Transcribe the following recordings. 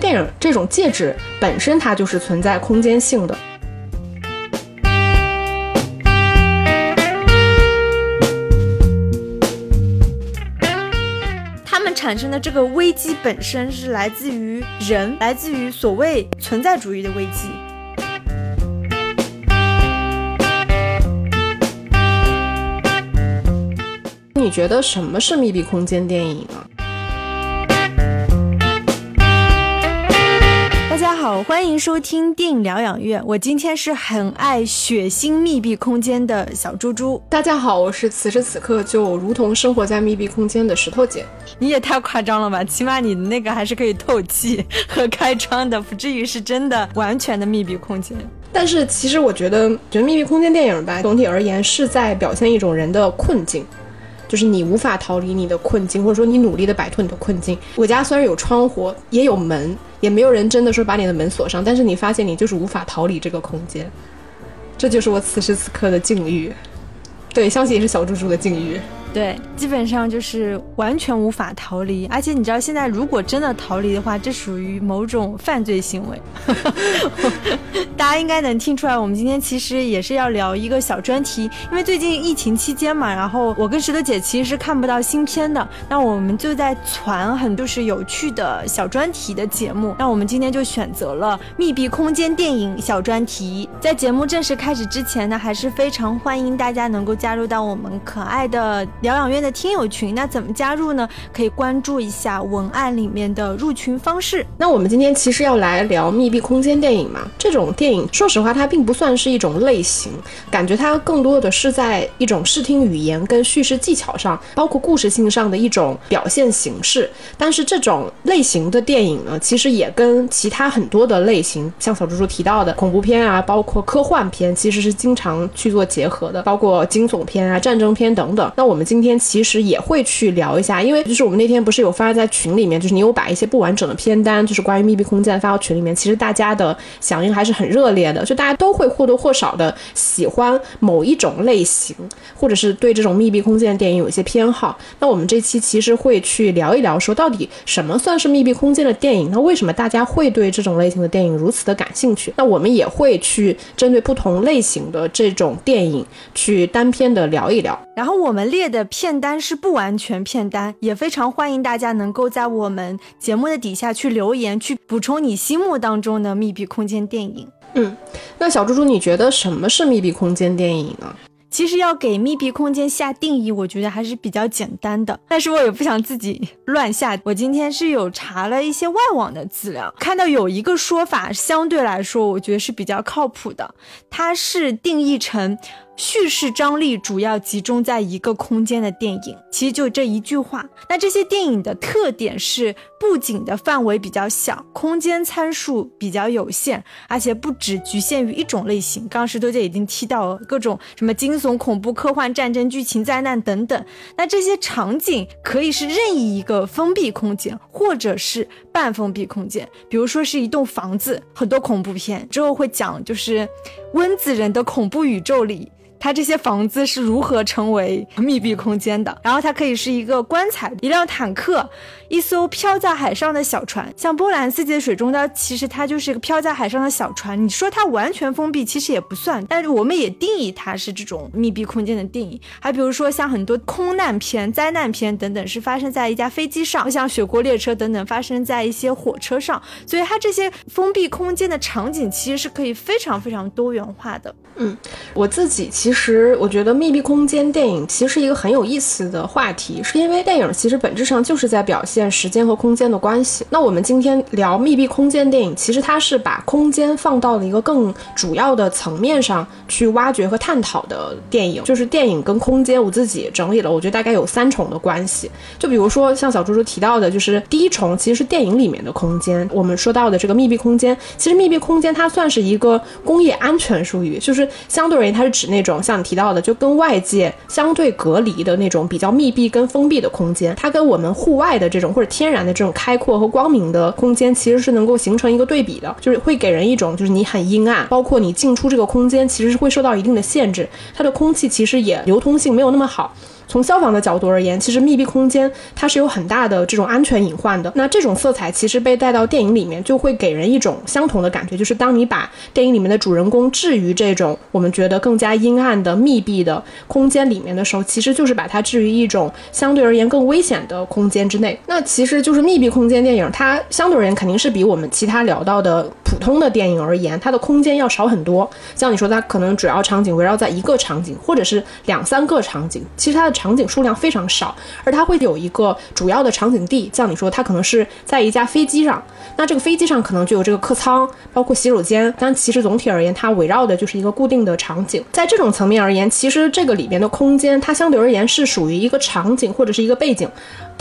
电影这种介质本身它就是存在空间性的。他们产生的这个危机本身是来自于人，来自于所谓存在主义的危机。你觉得什么是密闭空间电影啊？好，欢迎收听电影疗养院。我今天是很爱血腥密闭空间的小猪猪。大家好，我是此时此刻就如同生活在密闭空间的石头姐。你也太夸张了吧？起码你那个还是可以透气和开窗的，不至于是真的完全的密闭空间。但是其实我觉得，觉得密闭空间电影吧，总体而言是在表现一种人的困境。就是你无法逃离你的困境，或者说你努力的摆脱你的困境。我家虽然有窗户，也有门，也没有人真的说把你的门锁上，但是你发现你就是无法逃离这个空间，这就是我此时此刻的境遇。对，相信也是小猪猪的境遇。对，基本上就是完全无法逃离，而且你知道，现在如果真的逃离的话，这属于某种犯罪行为。大家应该能听出来，我们今天其实也是要聊一个小专题，因为最近疫情期间嘛，然后我跟石头姐其实是看不到新片的，那我们就在传很就是有趣的小专题的节目，那我们今天就选择了密闭空间电影小专题。在节目正式开始之前呢，还是非常欢迎大家能够加入到我们可爱的。疗养院的听友群，那怎么加入呢？可以关注一下文案里面的入群方式。那我们今天其实要来聊密闭空间电影嘛？这种电影，说实话，它并不算是一种类型，感觉它更多的是在一种视听语言跟叙事技巧上，包括故事性上的一种表现形式。但是这种类型的电影呢，其实也跟其他很多的类型，像小猪猪提到的恐怖片啊，包括科幻片，其实是经常去做结合的，包括惊悚片啊、战争片等等。那我们。今天其实也会去聊一下，因为就是我们那天不是有发在群里面，就是你有把一些不完整的片单，就是关于密闭空间发到群里面，其实大家的响应还是很热烈的，就大家都会或多或少的喜欢某一种类型，或者是对这种密闭空间的电影有一些偏好。那我们这期其实会去聊一聊，说到底什么算是密闭空间的电影？那为什么大家会对这种类型的电影如此的感兴趣？那我们也会去针对不同类型的这种电影去单篇的聊一聊。然后我们列的。片单是不完全片单，也非常欢迎大家能够在我们节目的底下去留言，去补充你心目当中的密闭空间电影。嗯，那小猪猪，你觉得什么是密闭空间电影呢？其实要给密闭空间下定义，我觉得还是比较简单的，但是我也不想自己 乱下。我今天是有查了一些外网的资料，看到有一个说法，相对来说我觉得是比较靠谱的，它是定义成。叙事张力主要集中在一个空间的电影，其实就这一句话。那这些电影的特点是，布景的范围比较小，空间参数比较有限，而且不只局限于一种类型。刚刚石头姐已经提到了各种什么惊悚、恐怖、科幻、战争、剧情、灾难等等。那这些场景可以是任意一个封闭空间，或者是半封闭空间。比如说是一栋房子，很多恐怖片之后会讲，就是温子仁的恐怖宇宙里。它这些房子是如何成为密闭空间的？然后它可以是一个棺材，一辆坦克。一艘漂在海上的小船，像波兰四季的水中刀，其实它就是一个漂在海上的小船。你说它完全封闭，其实也不算，但是我们也定义它是这种密闭空间的电影。还比如说像很多空难片、灾难片等等，是发生在一架飞机上，像雪国列车等等，发生在一些火车上。所以它这些封闭空间的场景，其实是可以非常非常多元化的。嗯，我自己其实我觉得密闭空间电影其实是一个很有意思的话题，是因为电影其实本质上就是在表现。时间和空间的关系。那我们今天聊密闭空间电影，其实它是把空间放到了一个更主要的层面上去挖掘和探讨的电影。就是电影跟空间，我自己整理了，我觉得大概有三重的关系。就比如说像小猪猪提到的，就是第一重其实是电影里面的空间。我们说到的这个密闭空间，其实密闭空间它算是一个工业安全术语，就是相对而言，它是指那种像你提到的，就跟外界相对隔离的那种比较密闭跟封闭的空间。它跟我们户外的这种或者天然的这种开阔和光明的空间，其实是能够形成一个对比的，就是会给人一种就是你很阴暗，包括你进出这个空间，其实是会受到一定的限制，它的空气其实也流通性没有那么好。从消防的角度而言，其实密闭空间它是有很大的这种安全隐患的。那这种色彩其实被带到电影里面，就会给人一种相同的感觉，就是当你把电影里面的主人公置于这种我们觉得更加阴暗的密闭的空间里面的时候，其实就是把它置于一种相对而言更危险的空间之内。那其实就是密闭空间电影，它相对而言肯定是比我们其他聊到的普通的电影而言，它的空间要少很多。像你说，它可能主要场景围绕在一个场景，或者是两三个场景，其实它的场景数量非常少，而它会有一个主要的场景地。像你说，它可能是在一架飞机上，那这个飞机上可能就有这个客舱，包括洗手间。但其实总体而言，它围绕的就是一个固定的场景。在这种层面而言，其实这个里边的空间，它相对而言是属于一个场景或者是一个背景。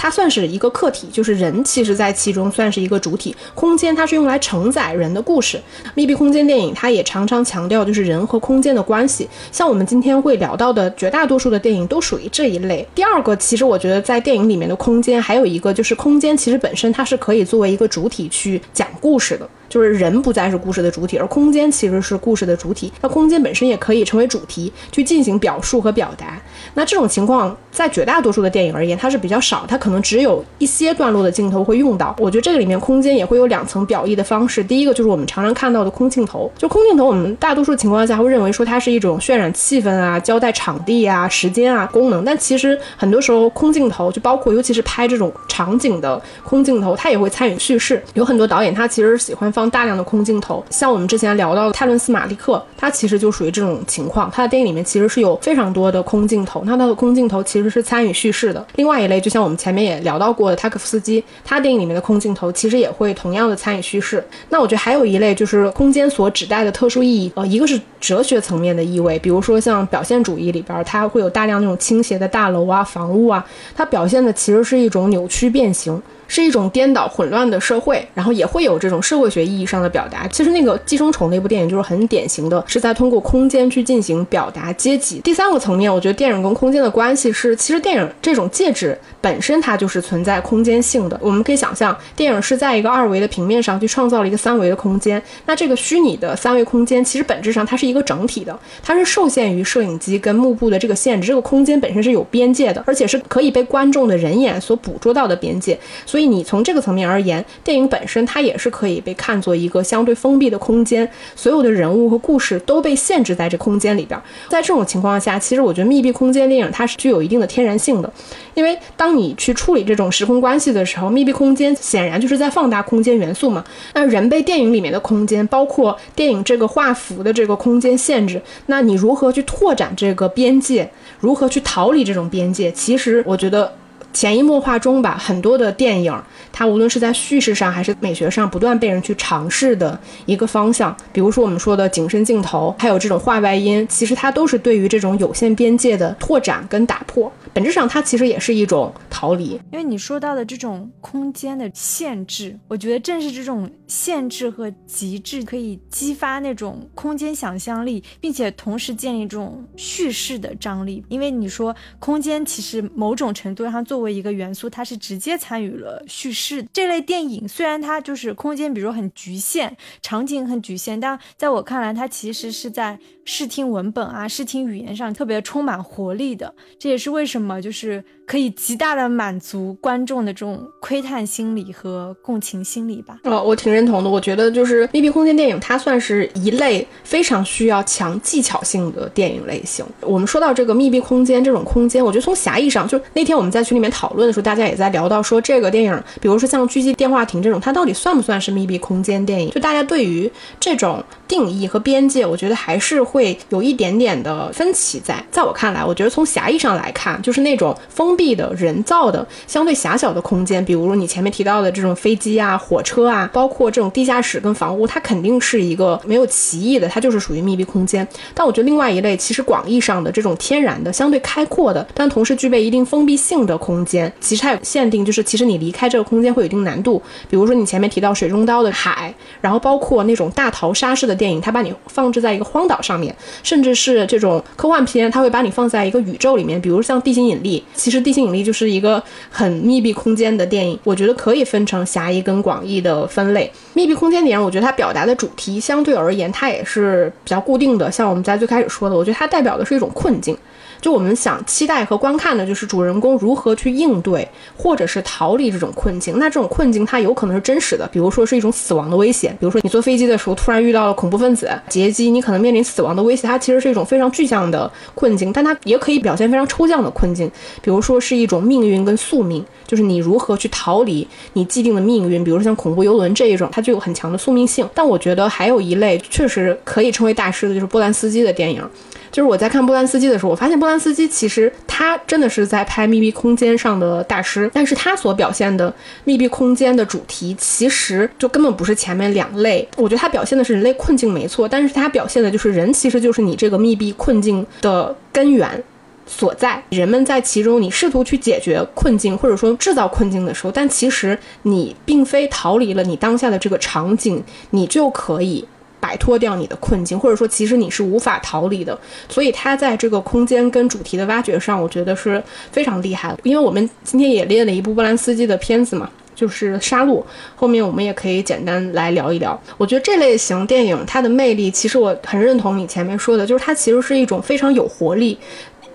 它算是一个客体，就是人，其实在其中算是一个主体。空间它是用来承载人的故事。密闭空间电影它也常常强调就是人和空间的关系。像我们今天会聊到的绝大多数的电影都属于这一类。第二个，其实我觉得在电影里面的空间还有一个就是空间，其实本身它是可以作为一个主体去讲故事的。就是人不再是故事的主体，而空间其实是故事的主体。那空间本身也可以成为主题去进行表述和表达。那这种情况在绝大多数的电影而言，它是比较少，它可能只有一些段落的镜头会用到。我觉得这个里面空间也会有两层表意的方式。第一个就是我们常常看到的空镜头，就空镜头，我们大多数情况下会认为说它是一种渲染气氛啊、交代场地啊、时间啊功能。但其实很多时候空镜头就包括，尤其是拍这种场景的空镜头，它也会参与叙事。有很多导演他其实喜欢。放大量的空镜头，像我们之前聊到的泰伦斯·马利克，他其实就属于这种情况。他的电影里面其实是有非常多的空镜头，那他的空镜头其实是参与叙事的。另外一类，就像我们前面也聊到过的塔可夫斯基，他电影里面的空镜头其实也会同样的参与叙事。那我觉得还有一类就是空间所指代的特殊意义，呃，一个是哲学层面的意味，比如说像表现主义里边，它会有大量那种倾斜的大楼啊、房屋啊，它表现的其实是一种扭曲变形。是一种颠倒混乱的社会，然后也会有这种社会学意义上的表达。其实那个《寄生虫》那部电影就是很典型的，是在通过空间去进行表达阶级。第三个层面，我觉得电影跟空间的关系是，其实电影这种介质本身它就是存在空间性的。我们可以想象，电影是在一个二维的平面上去创造了一个三维的空间，那这个虚拟的三维空间其实本质上它是一个整体的，它是受限于摄影机跟幕布的这个限制，这个空间本身是有边界的，而且是可以被观众的人眼所捕捉到的边界，所以。所以你从这个层面而言，电影本身它也是可以被看作一个相对封闭的空间，所有的人物和故事都被限制在这空间里边。在这种情况下，其实我觉得密闭空间电影它是具有一定的天然性的，因为当你去处理这种时空关系的时候，密闭空间显然就是在放大空间元素嘛。那人被电影里面的空间，包括电影这个画幅的这个空间限制，那你如何去拓展这个边界，如何去逃离这种边界？其实我觉得。潜移默化中吧，很多的电影，它无论是在叙事上还是美学上，不断被人去尝试的一个方向。比如说我们说的景深镜头，还有这种画外音，其实它都是对于这种有限边界的拓展跟打破。本质上，它其实也是一种逃离。因为你说到的这种空间的限制，我觉得正是这种限制和极致，可以激发那种空间想象力，并且同时建立这种叙事的张力。因为你说空间其实某种程度上作为一个元素，它是直接参与了叙事。这类电影虽然它就是空间，比如很局限，场景很局限，但在我看来，它其实是在视听文本啊、视听语言上特别充满活力的。这也是为什么么就是。可以极大的满足观众的这种窥探心理和共情心理吧。呃，我挺认同的。我觉得就是密闭空间电影，它算是一类非常需要强技巧性的电影类型。我们说到这个密闭空间这种空间，我觉得从狭义上，就那天我们在群里面讨论的时候，大家也在聊到说这个电影，比如说像《狙击电话亭》这种，它到底算不算是密闭空间电影？就大家对于这种定义和边界，我觉得还是会有一点点的分歧在。在我看来，我觉得从狭义上来看，就是那种封。闭的人造的相对狭小的空间，比如你前面提到的这种飞机啊、火车啊，包括这种地下室跟房屋，它肯定是一个没有歧义的，它就是属于密闭空间。但我觉得另外一类，其实广义上的这种天然的、相对开阔的，但同时具备一定封闭性的空间，其实它有限定，就是其实你离开这个空间会有一定难度。比如说你前面提到水中刀的海，然后包括那种大逃杀式的电影，它把你放置在一个荒岛上面，甚至是这种科幻片，它会把你放在一个宇宙里面，比如像地心引力，其实。地心引力就是一个很密闭空间的电影，我觉得可以分成狭义跟广义的分类。密闭空间电影，我觉得它表达的主题相对而言，它也是比较固定的。像我们在最开始说的，我觉得它代表的是一种困境。就我们想期待和观看的就是主人公如何去应对或者是逃离这种困境。那这种困境它有可能是真实的，比如说是一种死亡的危险，比如说你坐飞机的时候突然遇到了恐怖分子劫机，你可能面临死亡的威胁。它其实是一种非常具象的困境，但它也可以表现非常抽象的困境，比如说是一种命运跟宿命，就是你如何去逃离你既定的命运。比如说像恐怖游轮这一种，它就有很强的宿命性。但我觉得还有一类确实可以称为大师的，就是波兰斯基的电影。就是我在看波兰斯基的时候，我发现波兰斯基其实他真的是在拍密闭空间上的大师，但是他所表现的密闭空间的主题，其实就根本不是前面两类。我觉得他表现的是人类困境没错，但是他表现的就是人其实就是你这个密闭困境的根源所在。人们在其中，你试图去解决困境或者说制造困境的时候，但其实你并非逃离了你当下的这个场景，你就可以。摆脱掉你的困境，或者说其实你是无法逃离的，所以他在这个空间跟主题的挖掘上，我觉得是非常厉害的。因为我们今天也列了一部波兰斯基的片子嘛，就是《杀戮》，后面我们也可以简单来聊一聊。我觉得这类型电影它的魅力，其实我很认同你前面说的，就是它其实是一种非常有活力。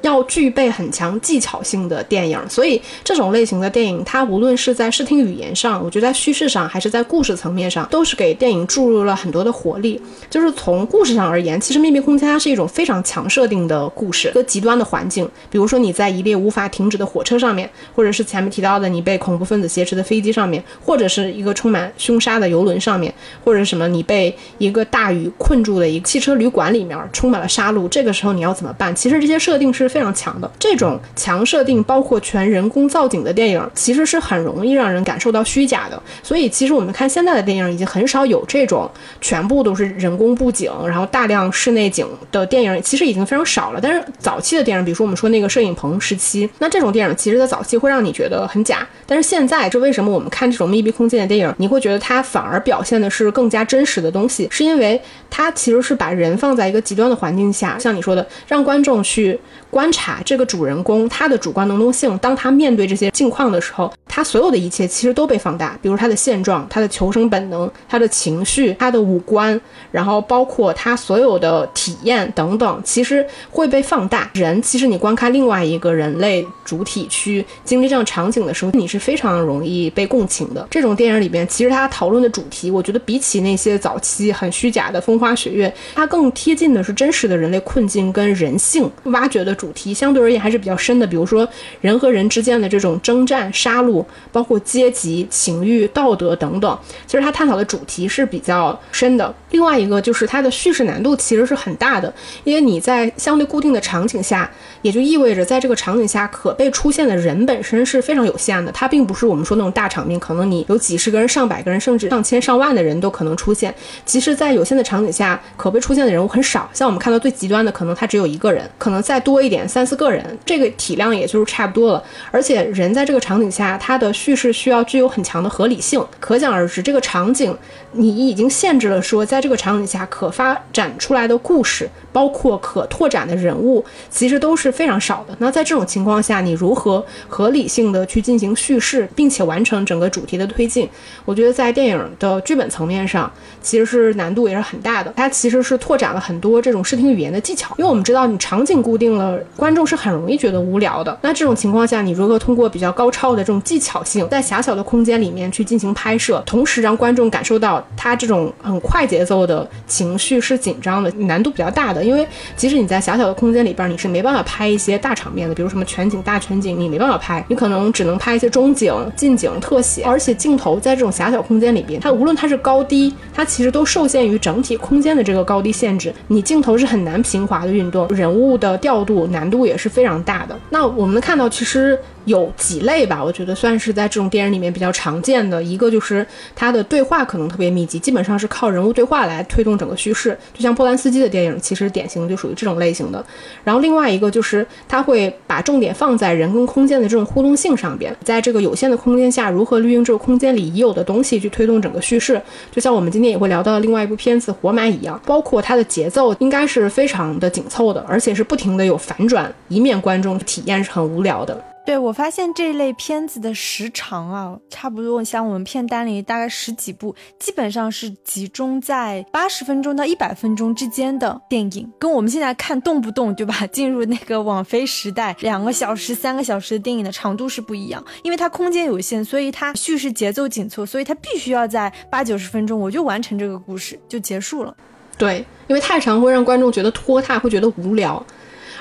要具备很强技巧性的电影，所以这种类型的电影，它无论是在视听语言上，我觉得在叙事上，还是在故事层面上，都是给电影注入了很多的活力。就是从故事上而言，其实《秘密空间》它是一种非常强设定的故事，一个极端的环境，比如说你在一列无法停止的火车上面，或者是前面提到的你被恐怖分子挟持的飞机上面，或者是一个充满凶杀的游轮上面，或者什么你被一个大雨困住的一个汽车旅馆里面，充满了杀戮，这个时候你要怎么办？其实这些设定是。非常强的这种强设定，包括全人工造景的电影，其实是很容易让人感受到虚假的。所以，其实我们看现在的电影，已经很少有这种全部都是人工布景，然后大量室内景的电影，其实已经非常少了。但是早期的电影，比如说我们说那个摄影棚时期，那这种电影其实在早期会让你觉得很假。但是现在，这为什么我们看这种密闭空间的电影，你会觉得它反而表现的是更加真实的东西？是因为它其实是把人放在一个极端的环境下，像你说的，让观众去。观察这个主人公他的主观能动性，当他面对这些境况的时候，他所有的一切其实都被放大，比如他的现状、他的求生本能、他的情绪、他的五官，然后包括他所有的体验等等，其实会被放大。人其实你观看另外一个人类主体去经历这样场景的时候，你是非常容易被共情的。这种电影里边，其实他讨论的主题，我觉得比起那些早期很虚假的风花雪月，它更贴近的是真实的人类困境跟人性挖掘的。主题相对而言还是比较深的，比如说人和人之间的这种征战、杀戮，包括阶级、情欲、道德等等，其实它探讨的主题是比较深的。另外一个就是它的叙事难度其实是很大的，因为你在相对固定的场景下，也就意味着在这个场景下可被出现的人本身是非常有限的。它并不是我们说那种大场面，可能你有几十个人、上百个人，甚至上千上万的人都可能出现。其实，在有限的场景下，可被出现的人物很少。像我们看到最极端的，可能他只有一个人，可能再多一点。三四个人，这个体量也就是差不多了。而且人在这个场景下，他的叙事需要具有很强的合理性。可想而知，这个场景你已经限制了说，在这个场景下可发展出来的故事，包括可拓展的人物，其实都是非常少的。那在这种情况下，你如何合理性的去进行叙事，并且完成整个主题的推进？我觉得在电影的剧本层面上，其实是难度也是很大的。它其实是拓展了很多这种视听语言的技巧，因为我们知道你场景固定了。观众是很容易觉得无聊的。那这种情况下，你如何通过比较高超的这种技巧性，在狭小的空间里面去进行拍摄，同时让观众感受到他这种很快节奏的情绪是紧张的，难度比较大的。因为即使你在狭小的空间里边，你是没办法拍拍一些大场面的，比如什么全景、大全景，你没办法拍，你可能只能拍一些中景、近景、特写。而且镜头在这种狭小空间里边，它无论它是高低，它其实都受限于整体空间的这个高低限制。你镜头是很难平滑的运动，人物的调度难。度也是非常大的。那我们看到，其实。有几类吧，我觉得算是在这种电影里面比较常见的一个，就是它的对话可能特别密集，基本上是靠人物对话来推动整个叙事。就像波兰斯基的电影，其实典型就属于这种类型的。然后另外一个就是他会把重点放在人跟空间的这种互动性上边，在这个有限的空间下，如何利用这个空间里已有的东西去推动整个叙事。就像我们今天也会聊到另外一部片子《活埋》一样，包括它的节奏应该是非常的紧凑的，而且是不停的有反转，以免观众体验是很无聊的。对我发现这类片子的时长啊，差不多像我们片单里大概十几部，基本上是集中在八十分钟到一百分钟之间的电影，跟我们现在看动不动对吧，进入那个网飞时代，两个小时、三个小时的电影的长度是不一样，因为它空间有限，所以它叙事节奏紧凑，所以它必须要在八九十分钟我就完成这个故事就结束了。对，因为太长会让观众觉得拖沓，会觉得无聊。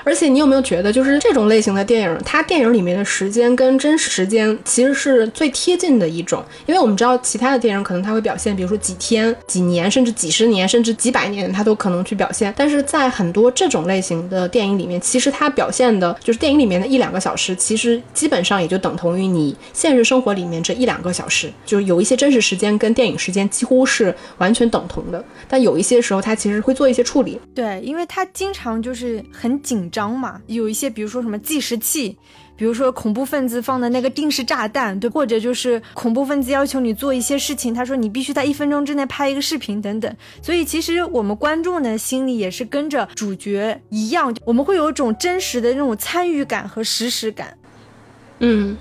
而且你有没有觉得，就是这种类型的电影，它电影里面的时间跟真实时间其实是最贴近的一种。因为我们知道其他的电影可能它会表现，比如说几天、几年，甚至几十年，甚至几百年，它都可能去表现。但是在很多这种类型的电影里面，其实它表现的就是电影里面的一两个小时，其实基本上也就等同于你现实生活里面这一两个小时，就是有一些真实时间跟电影时间几乎是完全等同的。但有一些时候，它其实会做一些处理。对，因为它经常就是很紧。张嘛，有一些，比如说什么计时器，比如说恐怖分子放的那个定时炸弹，对，或者就是恐怖分子要求你做一些事情，他说你必须在一分钟之内拍一个视频等等。所以其实我们观众的心里也是跟着主角一样，我们会有一种真实的那种参与感和实时感。嗯。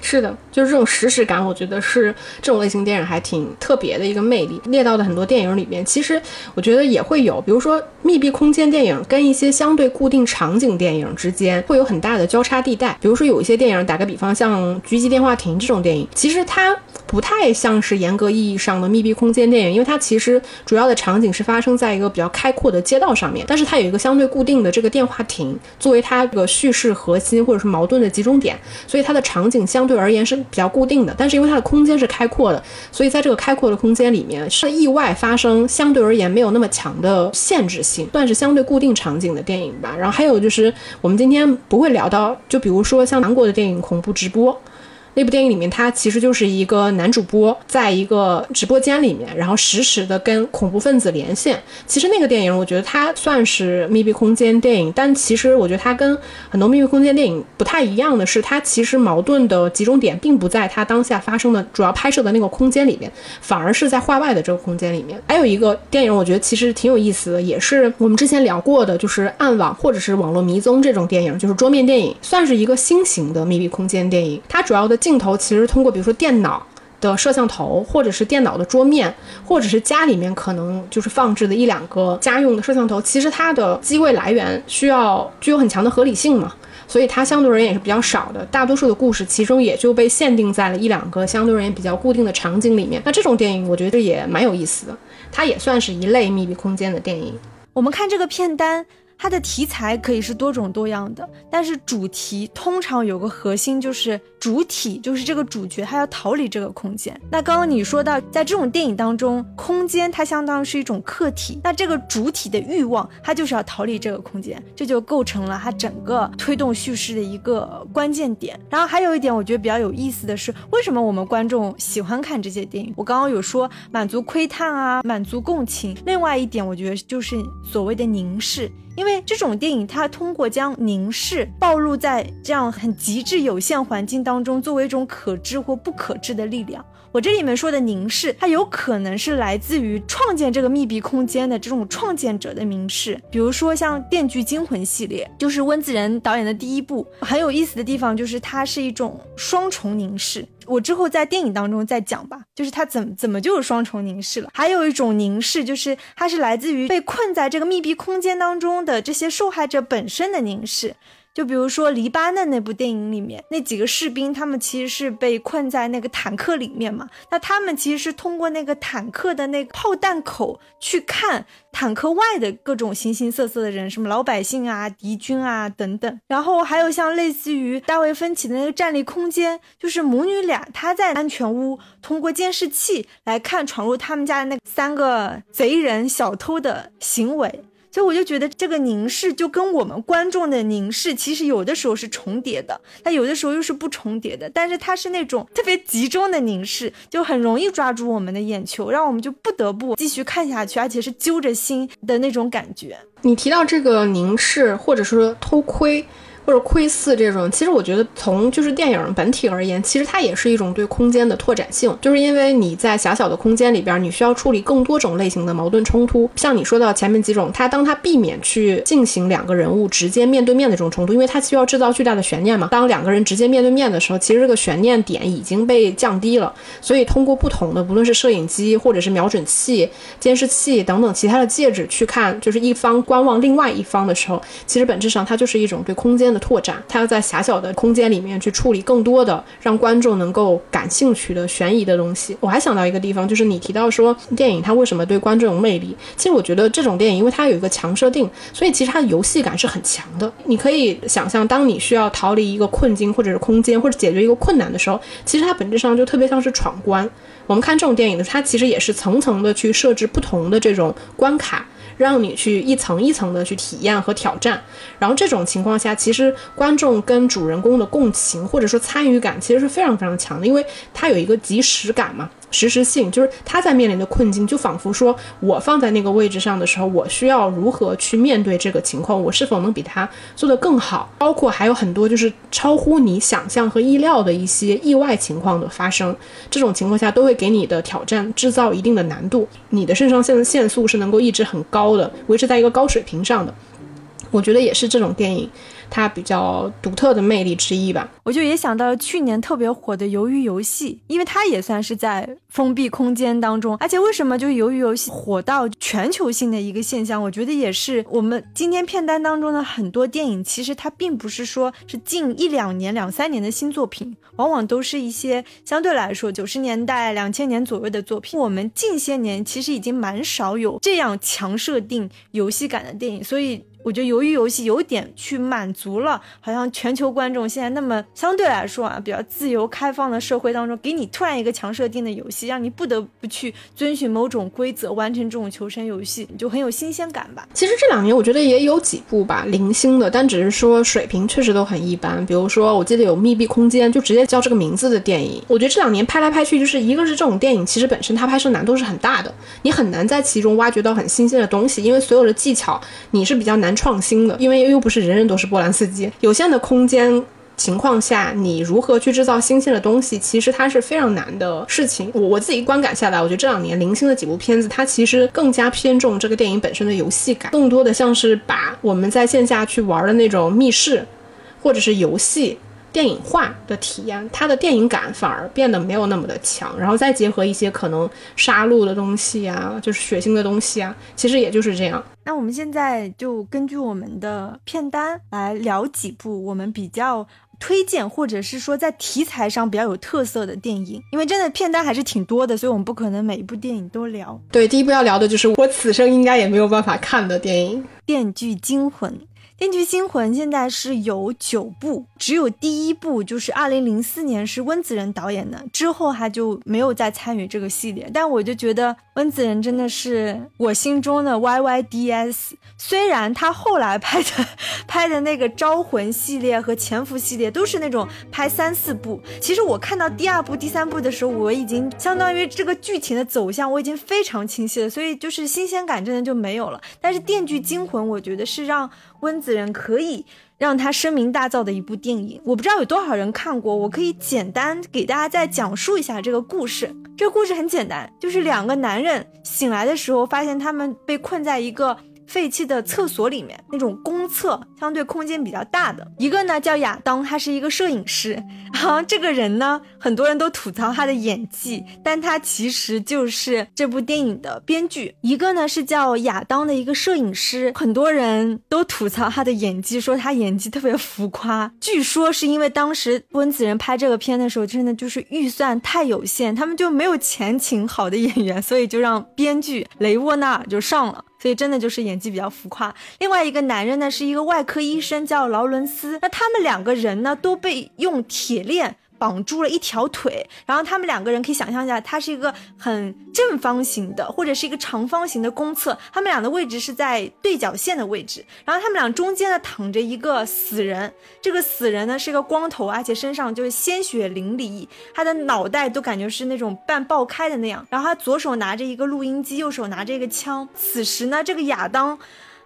是的，就是这种实时感，我觉得是这种类型电影还挺特别的一个魅力。列到的很多电影里面，其实我觉得也会有，比如说密闭空间电影跟一些相对固定场景电影之间会有很大的交叉地带。比如说有一些电影，打个比方，像《狙击电话亭》这种电影，其实它。不太像是严格意义上的密闭空间电影，因为它其实主要的场景是发生在一个比较开阔的街道上面，但是它有一个相对固定的这个电话亭作为它这个叙事核心或者是矛盾的集中点，所以它的场景相对而言是比较固定的。但是因为它的空间是开阔的，所以在这个开阔的空间里面，是意外发生相对而言没有那么强的限制性，算是相对固定场景的电影吧。然后还有就是我们今天不会聊到，就比如说像韩国的电影《恐怖直播》。那部电影里面，它其实就是一个男主播在一个直播间里面，然后实时的跟恐怖分子连线。其实那个电影，我觉得它算是密闭空间电影，但其实我觉得它跟很多密闭空间电影不太一样的是，它其实矛盾的集中点并不在它当下发生的主要拍摄的那个空间里面，反而是在画外的这个空间里面。还有一个电影，我觉得其实挺有意思的，也是我们之前聊过的，就是暗网或者是网络迷踪这种电影，就是桌面电影，算是一个新型的密闭空间电影。它主要的镜头其实通过，比如说电脑的摄像头，或者是电脑的桌面，或者是家里面可能就是放置的一两个家用的摄像头，其实它的机位来源需要具有很强的合理性嘛，所以它相对而言也是比较少的。大多数的故事其中也就被限定在了一两个相对而言比较固定的场景里面。那这种电影我觉得也蛮有意思的，它也算是一类密闭空间的电影。我们看这个片单。它的题材可以是多种多样的，但是主题通常有个核心，就是主体就是这个主角他要逃离这个空间。那刚刚你说到，在这种电影当中，空间它相当于是一种客体，那这个主体的欲望，它就是要逃离这个空间，这就构成了它整个推动叙事的一个关键点。然后还有一点，我觉得比较有意思的是，为什么我们观众喜欢看这些电影？我刚刚有说满足窥探啊，满足共情。另外一点，我觉得就是所谓的凝视。因为这种电影，它通过将凝视暴露在这样很极致有限环境当中，作为一种可知或不可知的力量。我这里面说的凝视，它有可能是来自于创建这个密闭空间的这种创建者的凝视。比如说像《电锯惊魂》系列，就是温子仁导演的第一部，很有意思的地方就是它是一种双重凝视。我之后在电影当中再讲吧，就是他怎么怎么就有双重凝视了。还有一种凝视，就是它是来自于被困在这个密闭空间当中的这些受害者本身的凝视。就比如说黎巴嫩那部电影里面那几个士兵，他们其实是被困在那个坦克里面嘛。那他们其实是通过那个坦克的那个炮弹口去看坦克外的各种形形色色的人，什么老百姓啊、敌军啊等等。然后还有像类似于大卫芬奇的那个站立空间，就是母女俩她在安全屋通过监视器来看闯入他们家的那三个贼人小偷的行为。所以我就觉得这个凝视就跟我们观众的凝视，其实有的时候是重叠的，它有的时候又是不重叠的。但是它是那种特别集中的凝视，就很容易抓住我们的眼球，让我们就不得不继续看下去，而且是揪着心的那种感觉。你提到这个凝视或者说偷窥。或者窥伺这种，其实我觉得从就是电影本体而言，其实它也是一种对空间的拓展性，就是因为你在狭小的空间里边，你需要处理更多种类型的矛盾冲突。像你说到前面几种，它当它避免去进行两个人物直接面对面的这种冲突，因为它需要制造巨大的悬念嘛。当两个人直接面对面的时候，其实这个悬念点已经被降低了，所以通过不同的，不论是摄影机或者是瞄准器、监视器等等其他的介质去看，就是一方观望另外一方的时候，其实本质上它就是一种对空间的拓展。它要在狭小的空间里面去处理更多的让观众能够感兴趣的悬疑的东西。我还想到一个地方，就是你提到说电影它为什么对观众有魅力？其实我觉得这种电影，因为它有一个强设定，所以其实它的游戏感是很强的。你可以想象，当你需要逃离一个困境或者是空间，或者解决一个困难的时候，其实它本质上就特别像是闯关。我们看这种电影的，它其实也是层层的去设置不同的这种关卡。让你去一层一层的去体验和挑战，然后这种情况下，其实观众跟主人公的共情或者说参与感其实是非常非常强的，因为它有一个即时感嘛。实时性就是他在面临的困境，就仿佛说我放在那个位置上的时候，我需要如何去面对这个情况，我是否能比他做得更好？包括还有很多就是超乎你想象和意料的一些意外情况的发生，这种情况下都会给你的挑战制造一定的难度，你的肾上腺的腺素是能够一直很高的，维持在一个高水平上的。我觉得也是这种电影。它比较独特的魅力之一吧，我就也想到了去年特别火的《鱿鱼游戏》，因为它也算是在封闭空间当中，而且为什么就《鱿鱼游戏》火到全球性的一个现象，我觉得也是我们今天片单当中的很多电影，其实它并不是说是近一两年、两三年的新作品，往往都是一些相对来说九十年代、两千年左右的作品。我们近些年其实已经蛮少有这样强设定游戏感的电影，所以。我觉得由于游戏有点去满足了，好像全球观众现在那么相对来说啊比较自由开放的社会当中，给你突然一个强设定的游戏，让你不得不去遵循某种规则完成这种求生游戏，就很有新鲜感吧。其实这两年我觉得也有几部吧，零星的，但只是说水平确实都很一般。比如说我记得有《密闭空间》，就直接叫这个名字的电影，我觉得这两年拍来拍去，就是一个是这种电影其实本身它拍摄难度是很大的，你很难在其中挖掘到很新鲜的东西，因为所有的技巧你是比较难。创新的，因为又不是人人都是波兰斯基。有限的空间情况下，你如何去制造新鲜的东西，其实它是非常难的事情。我我自己观感下来，我觉得这两年零星的几部片子，它其实更加偏重这个电影本身的游戏感，更多的像是把我们在线下去玩的那种密室，或者是游戏。电影化的体验，它的电影感反而变得没有那么的强，然后再结合一些可能杀戮的东西啊，就是血腥的东西啊，其实也就是这样。那我们现在就根据我们的片单来聊几部我们比较推荐，或者是说在题材上比较有特色的电影，因为真的片单还是挺多的，所以我们不可能每一部电影都聊。对，第一部要聊的就是我此生应该也没有办法看的电影《电锯惊魂》。《电锯惊魂》现在是有九部，只有第一部就是二零零四年是温子仁导演的，之后他就没有再参与这个系列。但我就觉得温子仁真的是我心中的 YYDS。虽然他后来拍的拍的那个《招魂》系列和《潜伏》系列都是那种拍三四部，其实我看到第二部、第三部的时候，我已经相当于这个剧情的走向我已经非常清晰了，所以就是新鲜感真的就没有了。但是《电锯惊魂》我觉得是让温子仁可以让他声名大噪的一部电影，我不知道有多少人看过，我可以简单给大家再讲述一下这个故事。这个故事很简单，就是两个男人醒来的时候，发现他们被困在一个。废弃的厕所里面那种公厕，相对空间比较大的一个呢，叫亚当，他是一个摄影师。啊，这个人呢，很多人都吐槽他的演技，但他其实就是这部电影的编剧。一个呢是叫亚当的一个摄影师，很多人都吐槽他的演技，说他演技特别浮夸。据说是因为当时温子仁拍这个片的时候，真的就是预算太有限，他们就没有钱请好的演员，所以就让编剧雷沃纳尔就上了。所以真的就是演技比较浮夸。另外一个男人呢，是一个外科医生，叫劳伦斯。那他们两个人呢，都被用铁链。绑住了一条腿，然后他们两个人可以想象一下，它是一个很正方形的，或者是一个长方形的公厕，他们俩的位置是在对角线的位置，然后他们俩中间呢躺着一个死人，这个死人呢是一个光头，而且身上就是鲜血淋漓，他的脑袋都感觉是那种半爆开的那样，然后他左手拿着一个录音机，右手拿着一个枪。此时呢，这个亚当。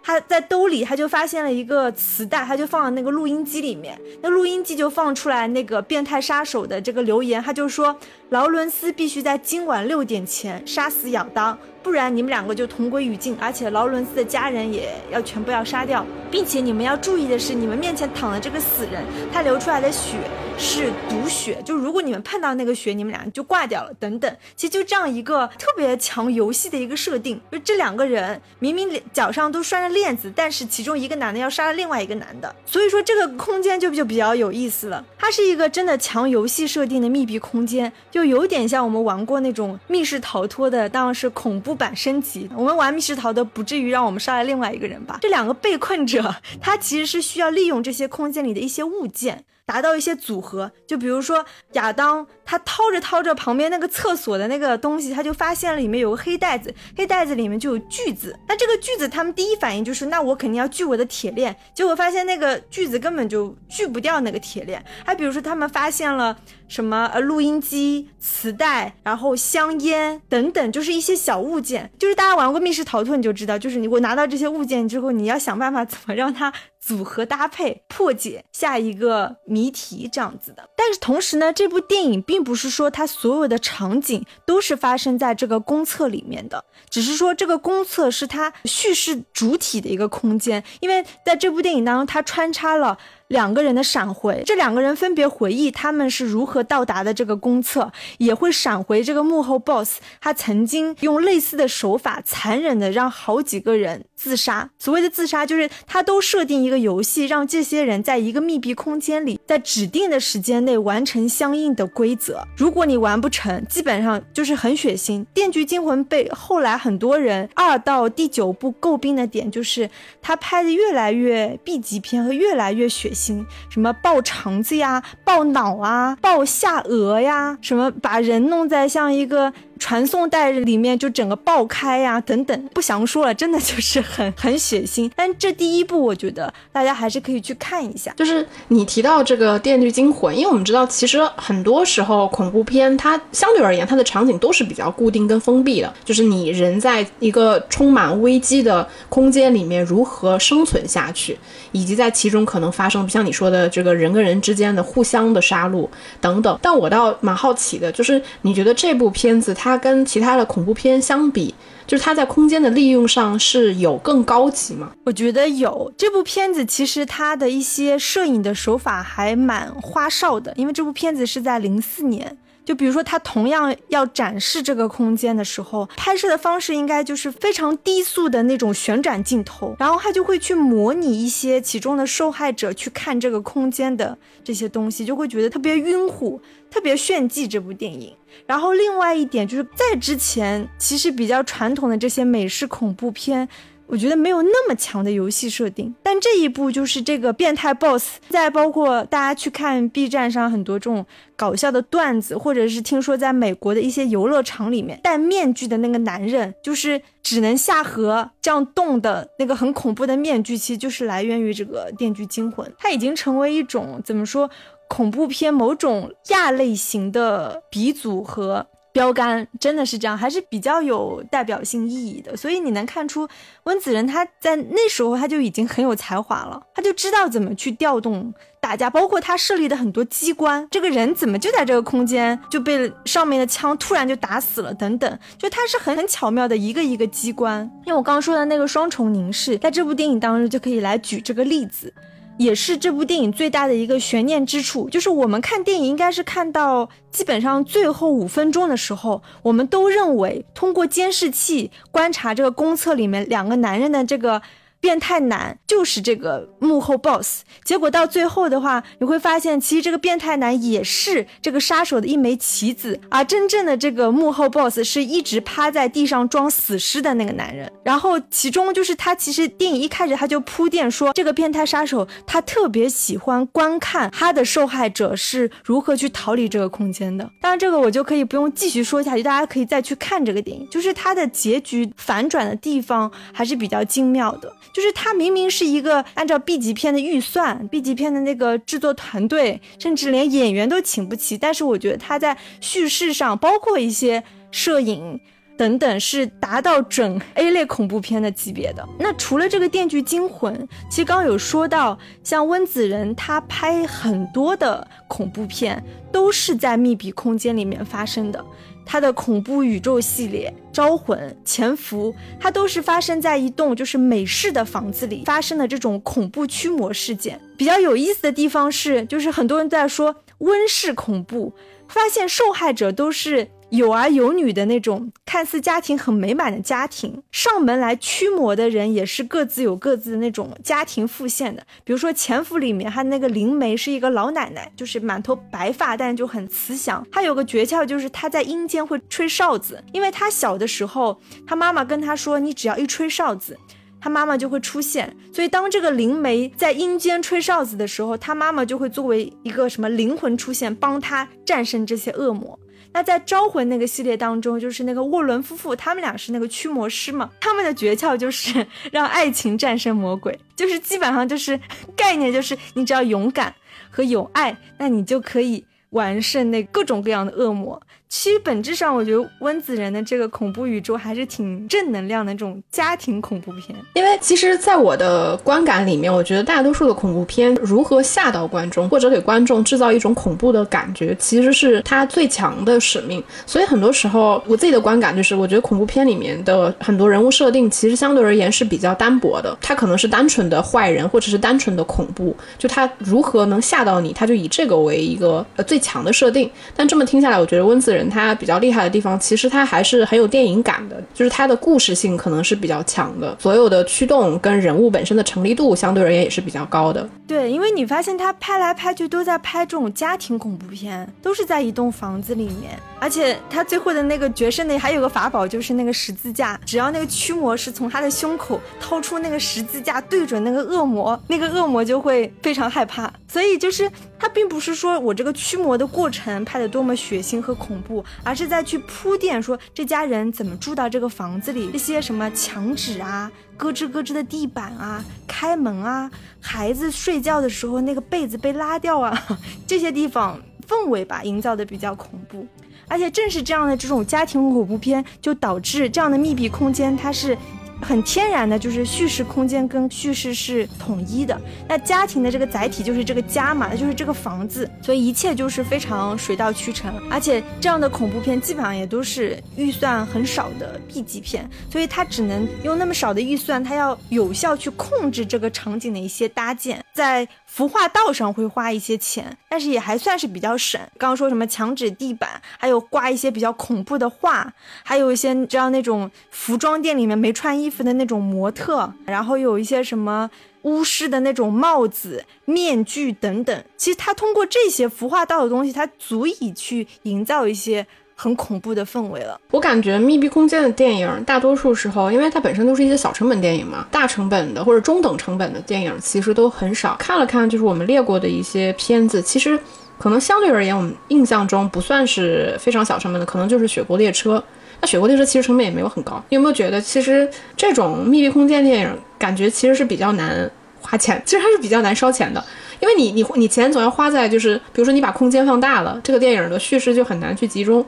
他在兜里他就发现了一个磁带，他就放在那个录音机里面，那录音机就放出来那个变态杀手的这个留言，他就说劳伦斯必须在今晚六点前杀死亚当。不然你们两个就同归于尽，而且劳伦斯的家人也要全部要杀掉，并且你们要注意的是，你们面前躺的这个死人，他流出来的血是毒血，就如果你们碰到那个血，你们俩就挂掉了。等等，其实就这样一个特别强游戏的一个设定，就这两个人明明脚上都拴着链子，但是其中一个男的要杀了另外一个男的，所以说这个空间就就比较有意思了。它是一个真的强游戏设定的密闭空间，就有点像我们玩过那种密室逃脱的，当然是恐怖。版升级，我们玩密室逃脱不至于让我们杀了另外一个人吧？这两个被困者，他其实是需要利用这些空间里的一些物件。达到一些组合，就比如说亚当，他掏着掏着旁边那个厕所的那个东西，他就发现了里面有个黑袋子，黑袋子里面就有锯子。那这个锯子，他们第一反应就是，那我肯定要锯我的铁链。结果发现那个锯子根本就锯不掉那个铁链。还比如说，他们发现了什么呃录音机、磁带，然后香烟等等，就是一些小物件。就是大家玩过密室逃脱，你就知道，就是你我拿到这些物件之后，你要想办法怎么让它。组合搭配破解下一个谜题这样子的，但是同时呢，这部电影并不是说它所有的场景都是发生在这个公厕里面的，只是说这个公厕是它叙事主体的一个空间，因为在这部电影当中，它穿插了。两个人的闪回，这两个人分别回忆他们是如何到达的这个公厕，也会闪回这个幕后 boss，他曾经用类似的手法残忍的让好几个人自杀。所谓的自杀，就是他都设定一个游戏，让这些人在一个密闭空间里，在指定的时间内完成相应的规则。如果你完不成，基本上就是很血腥。《电锯惊魂》被后来很多人二到第九部诟病的点，就是他拍的越来越 B 级片和越来越血腥。心什么爆肠子呀，爆脑啊，爆下颚呀，什么把人弄在像一个。传送带里面就整个爆开呀，等等，不详说了，真的就是很很血腥。但这第一部，我觉得大家还是可以去看一下。就是你提到这个《电锯惊魂》，因为我们知道，其实很多时候恐怖片它相对而言，它的场景都是比较固定跟封闭的。就是你人在一个充满危机的空间里面如何生存下去，以及在其中可能发生像你说的这个人跟人之间的互相的杀戮等等。但我倒蛮好奇的，就是你觉得这部片子它。它跟其他的恐怖片相比，就是它在空间的利用上是有更高级吗？我觉得有。这部片子其实它的一些摄影的手法还蛮花哨的，因为这部片子是在零四年。就比如说，他同样要展示这个空间的时候，拍摄的方式应该就是非常低速的那种旋转镜头，然后他就会去模拟一些其中的受害者去看这个空间的这些东西，就会觉得特别晕乎，特别炫技。这部电影。然后另外一点就是在之前，其实比较传统的这些美式恐怖片。我觉得没有那么强的游戏设定，但这一部就是这个变态 boss，再包括大家去看 B 站上很多这种搞笑的段子，或者是听说在美国的一些游乐场里面戴面具的那个男人，就是只能下河这样动的那个很恐怖的面具，其实就是来源于这个《电锯惊魂》，它已经成为一种怎么说恐怖片某种亚类型的鼻祖和。标杆真的是这样，还是比较有代表性意义的。所以你能看出温子仁他在那时候他就已经很有才华了，他就知道怎么去调动大家，包括他设立的很多机关，这个人怎么就在这个空间就被上面的枪突然就打死了等等，就他是很很巧妙的一个一个机关。因为我刚说的那个双重凝视，在这部电影当中就可以来举这个例子。也是这部电影最大的一个悬念之处，就是我们看电影应该是看到基本上最后五分钟的时候，我们都认为通过监视器观察这个公厕里面两个男人的这个。变态男就是这个幕后 boss，结果到最后的话，你会发现其实这个变态男也是这个杀手的一枚棋子，而真正的这个幕后 boss 是一直趴在地上装死尸的那个男人。然后其中就是他其实电影一开始他就铺垫说，这个变态杀手他特别喜欢观看他的受害者是如何去逃离这个空间的。当然这个我就可以不用继续说下去，大家可以再去看这个电影，就是它的结局反转的地方还是比较精妙的。就是它明明是一个按照 B 级片的预算，B 级片的那个制作团队，甚至连演员都请不起，但是我觉得它在叙事上，包括一些摄影，等等，是达到准 A 类恐怖片的级别的。那除了这个《电锯惊魂》，其实刚刚有说到，像温子仁他拍很多的恐怖片都是在密闭空间里面发生的。他的恐怖宇宙系列《招魂》《潜伏》，它都是发生在一栋就是美式的房子里发生的这种恐怖驱魔事件。比较有意思的地方是，就是很多人在说温室恐怖，发现受害者都是。有儿有女的那种看似家庭很美满的家庭，上门来驱魔的人也是各自有各自的那种家庭复现的。比如说《潜伏》里面，他那个灵媒是一个老奶奶，就是满头白发，但就很慈祥。她有个诀窍，就是她在阴间会吹哨子，因为她小的时候，她妈妈跟她说，你只要一吹哨子，她妈妈就会出现。所以当这个灵媒在阴间吹哨子的时候，她妈妈就会作为一个什么灵魂出现，帮她战胜这些恶魔。那在招魂那个系列当中，就是那个沃伦夫妇，他们俩是那个驱魔师嘛，他们的诀窍就是 让爱情战胜魔鬼，就是基本上就是概念就是你只要勇敢和有爱，那你就可以完胜那各种各样的恶魔。其实本质上，我觉得温子仁的这个恐怖宇宙还是挺正能量的这种家庭恐怖片。因为其实，在我的观感里面，我觉得大多数的恐怖片如何吓到观众，或者给观众制造一种恐怖的感觉，其实是他最强的使命。所以很多时候，我自己的观感就是，我觉得恐怖片里面的很多人物设定，其实相对而言是比较单薄的。他可能是单纯的坏人，或者是单纯的恐怖，就他如何能吓到你，他就以这个为一个呃最强的设定。但这么听下来，我觉得温子仁。它比较厉害的地方，其实它还是很有电影感的，就是它的故事性可能是比较强的，所有的驱动跟人物本身的成立度相对而言也是比较高的。对，因为你发现他拍来拍去都在拍这种家庭恐怖片，都是在一栋房子里面，而且他最后的那个决胜的还有个法宝，就是那个十字架，只要那个驱魔师从他的胸口掏出那个十字架，对准那个恶魔，那个恶魔就会非常害怕。所以就是他并不是说我这个驱魔的过程拍的多么血腥和恐怖。而是在去铺垫说这家人怎么住到这个房子里，这些什么墙纸啊、咯吱咯吱的地板啊、开门啊、孩子睡觉的时候那个被子被拉掉啊，这些地方氛围吧营造的比较恐怖。而且正是这样的这种家庭恐怖片，就导致这样的密闭空间它是。很天然的，就是叙事空间跟叙事是统一的。那家庭的这个载体就是这个家嘛，那就是这个房子，所以一切就是非常水到渠成。而且这样的恐怖片基本上也都是预算很少的 B 级片，所以它只能用那么少的预算，它要有效去控制这个场景的一些搭建，在。服化道上会花一些钱，但是也还算是比较省。刚刚说什么墙纸、地板，还有挂一些比较恐怖的画，还有一些知道那种服装店里面没穿衣服的那种模特，然后有一些什么巫师的那种帽子、面具等等。其实他通过这些服化道的东西，它足以去营造一些。很恐怖的氛围了。我感觉密闭空间的电影，大多数时候，因为它本身都是一些小成本电影嘛，大成本的或者中等成本的电影其实都很少。看了看，就是我们列过的一些片子，其实可能相对而言，我们印象中不算是非常小成本的，可能就是《雪国列车》。那《雪国列车》其实成本也没有很高。你有没有觉得，其实这种密闭空间电影，感觉其实是比较难花钱，其实还是比较难烧钱的。因为你你你钱总要花在就是，比如说你把空间放大了，这个电影的叙事就很难去集中，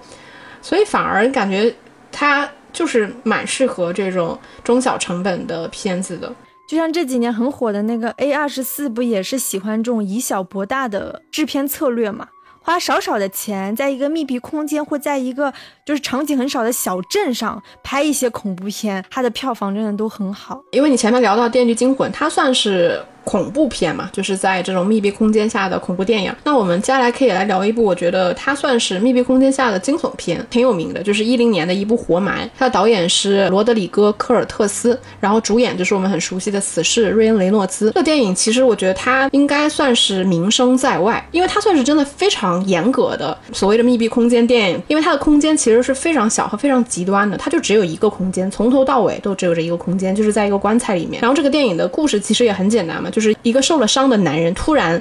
所以反而感觉它就是蛮适合这种中小成本的片子的。就像这几年很火的那个 A 二十四，不也是喜欢这种以小博大的制片策略嘛？花少少的钱，在一个密闭空间或在一个就是场景很少的小镇上拍一些恐怖片，它的票房真的都很好。因为你前面聊到《电锯惊魂》，它算是。恐怖片嘛，就是在这种密闭空间下的恐怖电影。那我们接下来可以来聊一部，我觉得它算是密闭空间下的惊悚片，挺有名的，就是一零年的一部《活埋》，它的导演是罗德里戈·科尔特斯，然后主演就是我们很熟悉的死侍瑞恩·雷诺兹。这个电影其实我觉得它应该算是名声在外，因为它算是真的非常严格的所谓的密闭空间电影，因为它的空间其实是非常小和非常极端的，它就只有一个空间，从头到尾都只有这一个空间，就是在一个棺材里面。然后这个电影的故事其实也很简单嘛。就是一个受了伤的男人突然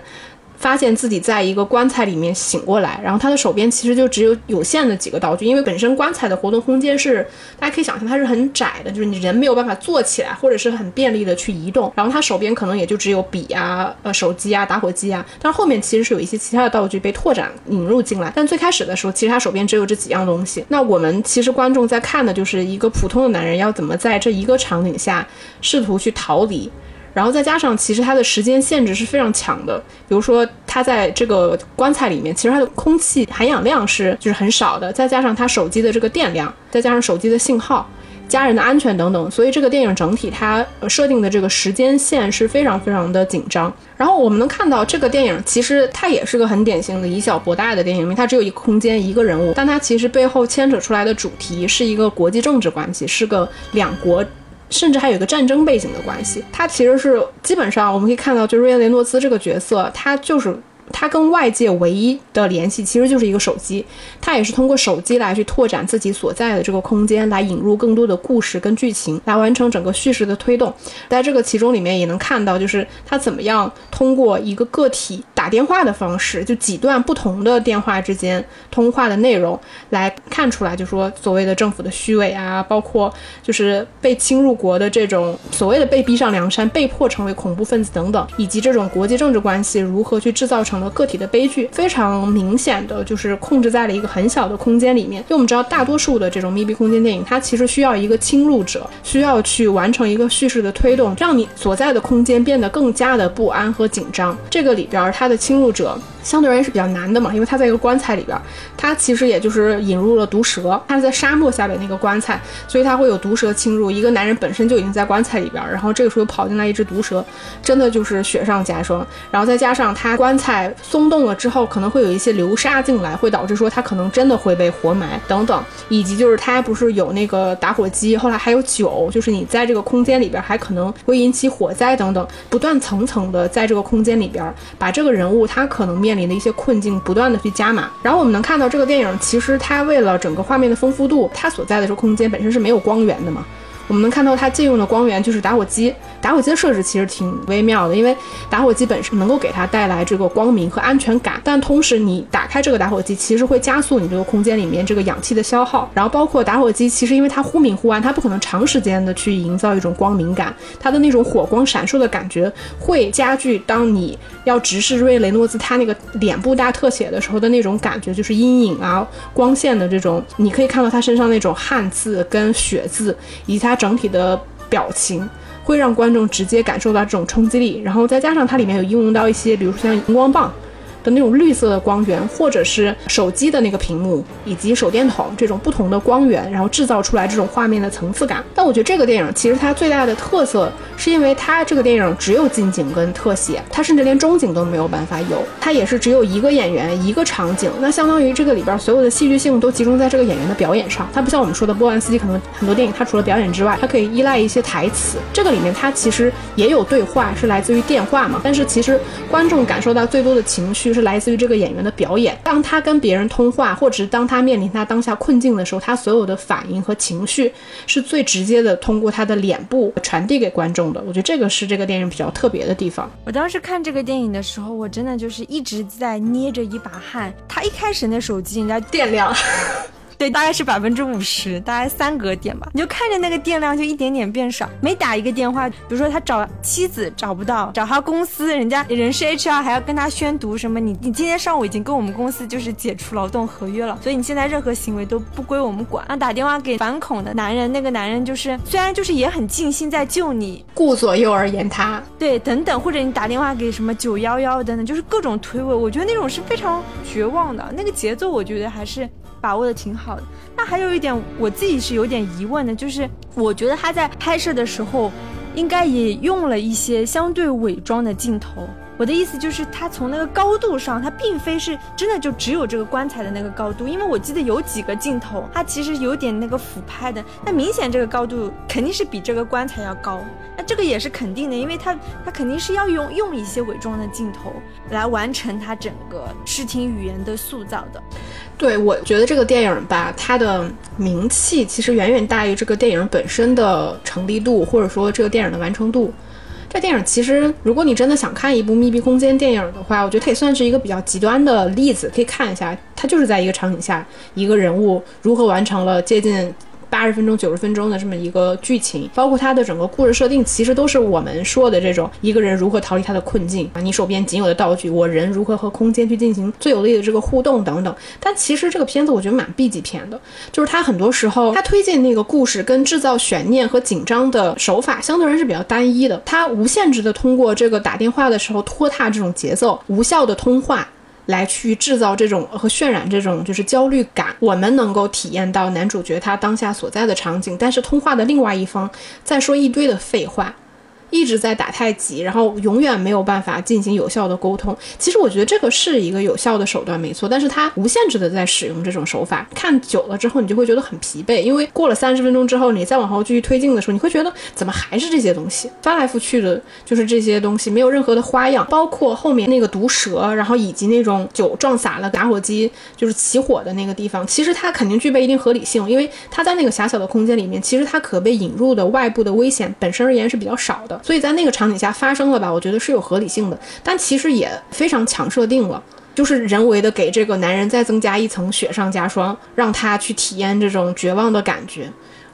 发现自己在一个棺材里面醒过来，然后他的手边其实就只有有限的几个道具，因为本身棺材的活动空间是大家可以想象它是很窄的，就是你人没有办法坐起来或者是很便利的去移动，然后他手边可能也就只有笔啊、呃手机啊、打火机啊，但是后面其实是有一些其他的道具被拓展引入进来，但最开始的时候其实他手边只有这几样东西。那我们其实观众在看的就是一个普通的男人要怎么在这一个场景下试图去逃离。然后再加上，其实它的时间限制是非常强的。比如说，它在这个棺材里面，其实它的空气含氧量是就是很少的。再加上它手机的这个电量，再加上手机的信号、家人的安全等等，所以这个电影整体它设定的这个时间线是非常非常的紧张。然后我们能看到，这个电影其实它也是个很典型的以小博大的电影，因为它只有一个空间、一个人物，但它其实背后牵扯出来的主题是一个国际政治关系，是个两国。甚至还有一个战争背景的关系，他其实是基本上我们可以看到，就是瑞恩·雷诺兹这个角色，他就是。他跟外界唯一的联系其实就是一个手机，他也是通过手机来去拓展自己所在的这个空间，来引入更多的故事跟剧情，来完成整个叙事的推动。在这个其中里面也能看到，就是他怎么样通过一个个体打电话的方式，就几段不同的电话之间通话的内容，来看出来，就说所谓的政府的虚伪啊，包括就是被侵入国的这种所谓的被逼上梁山，被迫成为恐怖分子等等，以及这种国际政治关系如何去制造成。个体的悲剧非常明显的就是控制在了一个很小的空间里面，因为我们知道大多数的这种密闭空间电影，它其实需要一个侵入者，需要去完成一个叙事的推动，让你所在的空间变得更加的不安和紧张。这个里边它的侵入者。相对而言是比较难的嘛，因为他在一个棺材里边，他其实也就是引入了毒蛇，他是在沙漠下面那个棺材，所以他会有毒蛇侵入。一个男人本身就已经在棺材里边，然后这个时候又跑进来一只毒蛇，真的就是雪上加霜。然后再加上他棺材松动了之后，可能会有一些流沙进来，会导致说他可能真的会被活埋等等。以及就是他不是有那个打火机，后来还有酒，就是你在这个空间里边还可能会引起火灾等等，不断层层的在这个空间里边把这个人物他可能面。临的一些困境不断的去加码，然后我们能看到这个电影其实它为了整个画面的丰富度，它所在的这个空间本身是没有光源的嘛。我们能看到它借用的光源就是打火机，打火机的设置其实挺微妙的，因为打火机本身能够给它带来这个光明和安全感，但同时你打开这个打火机，其实会加速你这个空间里面这个氧气的消耗，然后包括打火机其实因为它忽明忽暗，它不可能长时间的去营造一种光明感，它的那种火光闪烁的感觉会加剧当你要直视瑞雷诺兹他那个脸部大特写的时候的那种感觉，就是阴影啊、光线的这种，你可以看到他身上那种汗渍跟血渍，以及他。整体的表情会让观众直接感受到这种冲击力，然后再加上它里面有应用到一些，比如说像荧光棒。的那种绿色的光源，或者是手机的那个屏幕以及手电筒这种不同的光源，然后制造出来这种画面的层次感。但我觉得这个电影其实它最大的特色，是因为它这个电影只有近景跟特写，它甚至连中景都没有办法有，它也是只有一个演员一个场景，那相当于这个里边所有的戏剧性都集中在这个演员的表演上。它不像我们说的波兰斯基，可能很多电影它除了表演之外，它可以依赖一些台词。这个里面它其实也有对话，是来自于电话嘛，但是其实观众感受到最多的情绪。是来自于这个演员的表演。当他跟别人通话，或者是当他面临他当下困境的时候，他所有的反应和情绪是最直接的，通过他的脸部传递给观众的。我觉得这个是这个电影比较特别的地方。我当时看这个电影的时候，我真的就是一直在捏着一把汗。他一开始那手机，人家电量。对，大概是百分之五十，大概三格点吧。你就看着那个电量就一点点变少。每打一个电话，比如说他找妻子找不到，找他公司，人家人事 HR 还要跟他宣读什么？你你今天上午已经跟我们公司就是解除劳动合约了，所以你现在任何行为都不归我们管。那打电话给反恐的男人，那个男人就是虽然就是也很尽心在救你，顾左右而言他，对，等等，或者你打电话给什么九幺幺等等，就是各种推诿。我觉得那种是非常绝望的，那个节奏我觉得还是。把握的挺好的。那还有一点，我自己是有点疑问的，就是我觉得他在拍摄的时候，应该也用了一些相对伪装的镜头。我的意思就是，它从那个高度上，它并非是真的就只有这个棺材的那个高度，因为我记得有几个镜头，它其实有点那个俯拍的，那明显这个高度肯定是比这个棺材要高，那这个也是肯定的，因为它它肯定是要用用一些伪装的镜头来完成它整个视听语言的塑造的。对，我觉得这个电影吧，它的名气其实远远大于这个电影本身的成立度，或者说这个电影的完成度。这电影其实，如果你真的想看一部密闭空间电影的话，我觉得它也算是一个比较极端的例子，可以看一下。它就是在一个场景下，一个人物如何完成了接近。八十分钟、九十分钟的这么一个剧情，包括它的整个故事设定，其实都是我们说的这种一个人如何逃离他的困境啊，你手边仅有的道具，我人如何和空间去进行最有力的这个互动等等。但其实这个片子我觉得蛮 B 级片的，就是它很多时候它推荐那个故事跟制造悬念和紧张的手法相对而言是比较单一的，它无限制的通过这个打电话的时候拖沓这种节奏，无效的通话。来去制造这种和渲染这种就是焦虑感，我们能够体验到男主角他当下所在的场景，但是通话的另外一方在说一堆的废话。一直在打太极，然后永远没有办法进行有效的沟通。其实我觉得这个是一个有效的手段，没错。但是它无限制的在使用这种手法，看久了之后，你就会觉得很疲惫。因为过了三十分钟之后，你再往后继续推进的时候，你会觉得怎么还是这些东西，翻来覆去的，就是这些东西，没有任何的花样。包括后面那个毒蛇，然后以及那种酒撞洒了打火机，就是起火的那个地方，其实它肯定具备一定合理性，因为它在那个狭小的空间里面，其实它可被引入的外部的危险本身而言是比较少的。所以在那个场景下发生了吧，我觉得是有合理性的，但其实也非常强设定了，就是人为的给这个男人再增加一层雪上加霜，让他去体验这种绝望的感觉。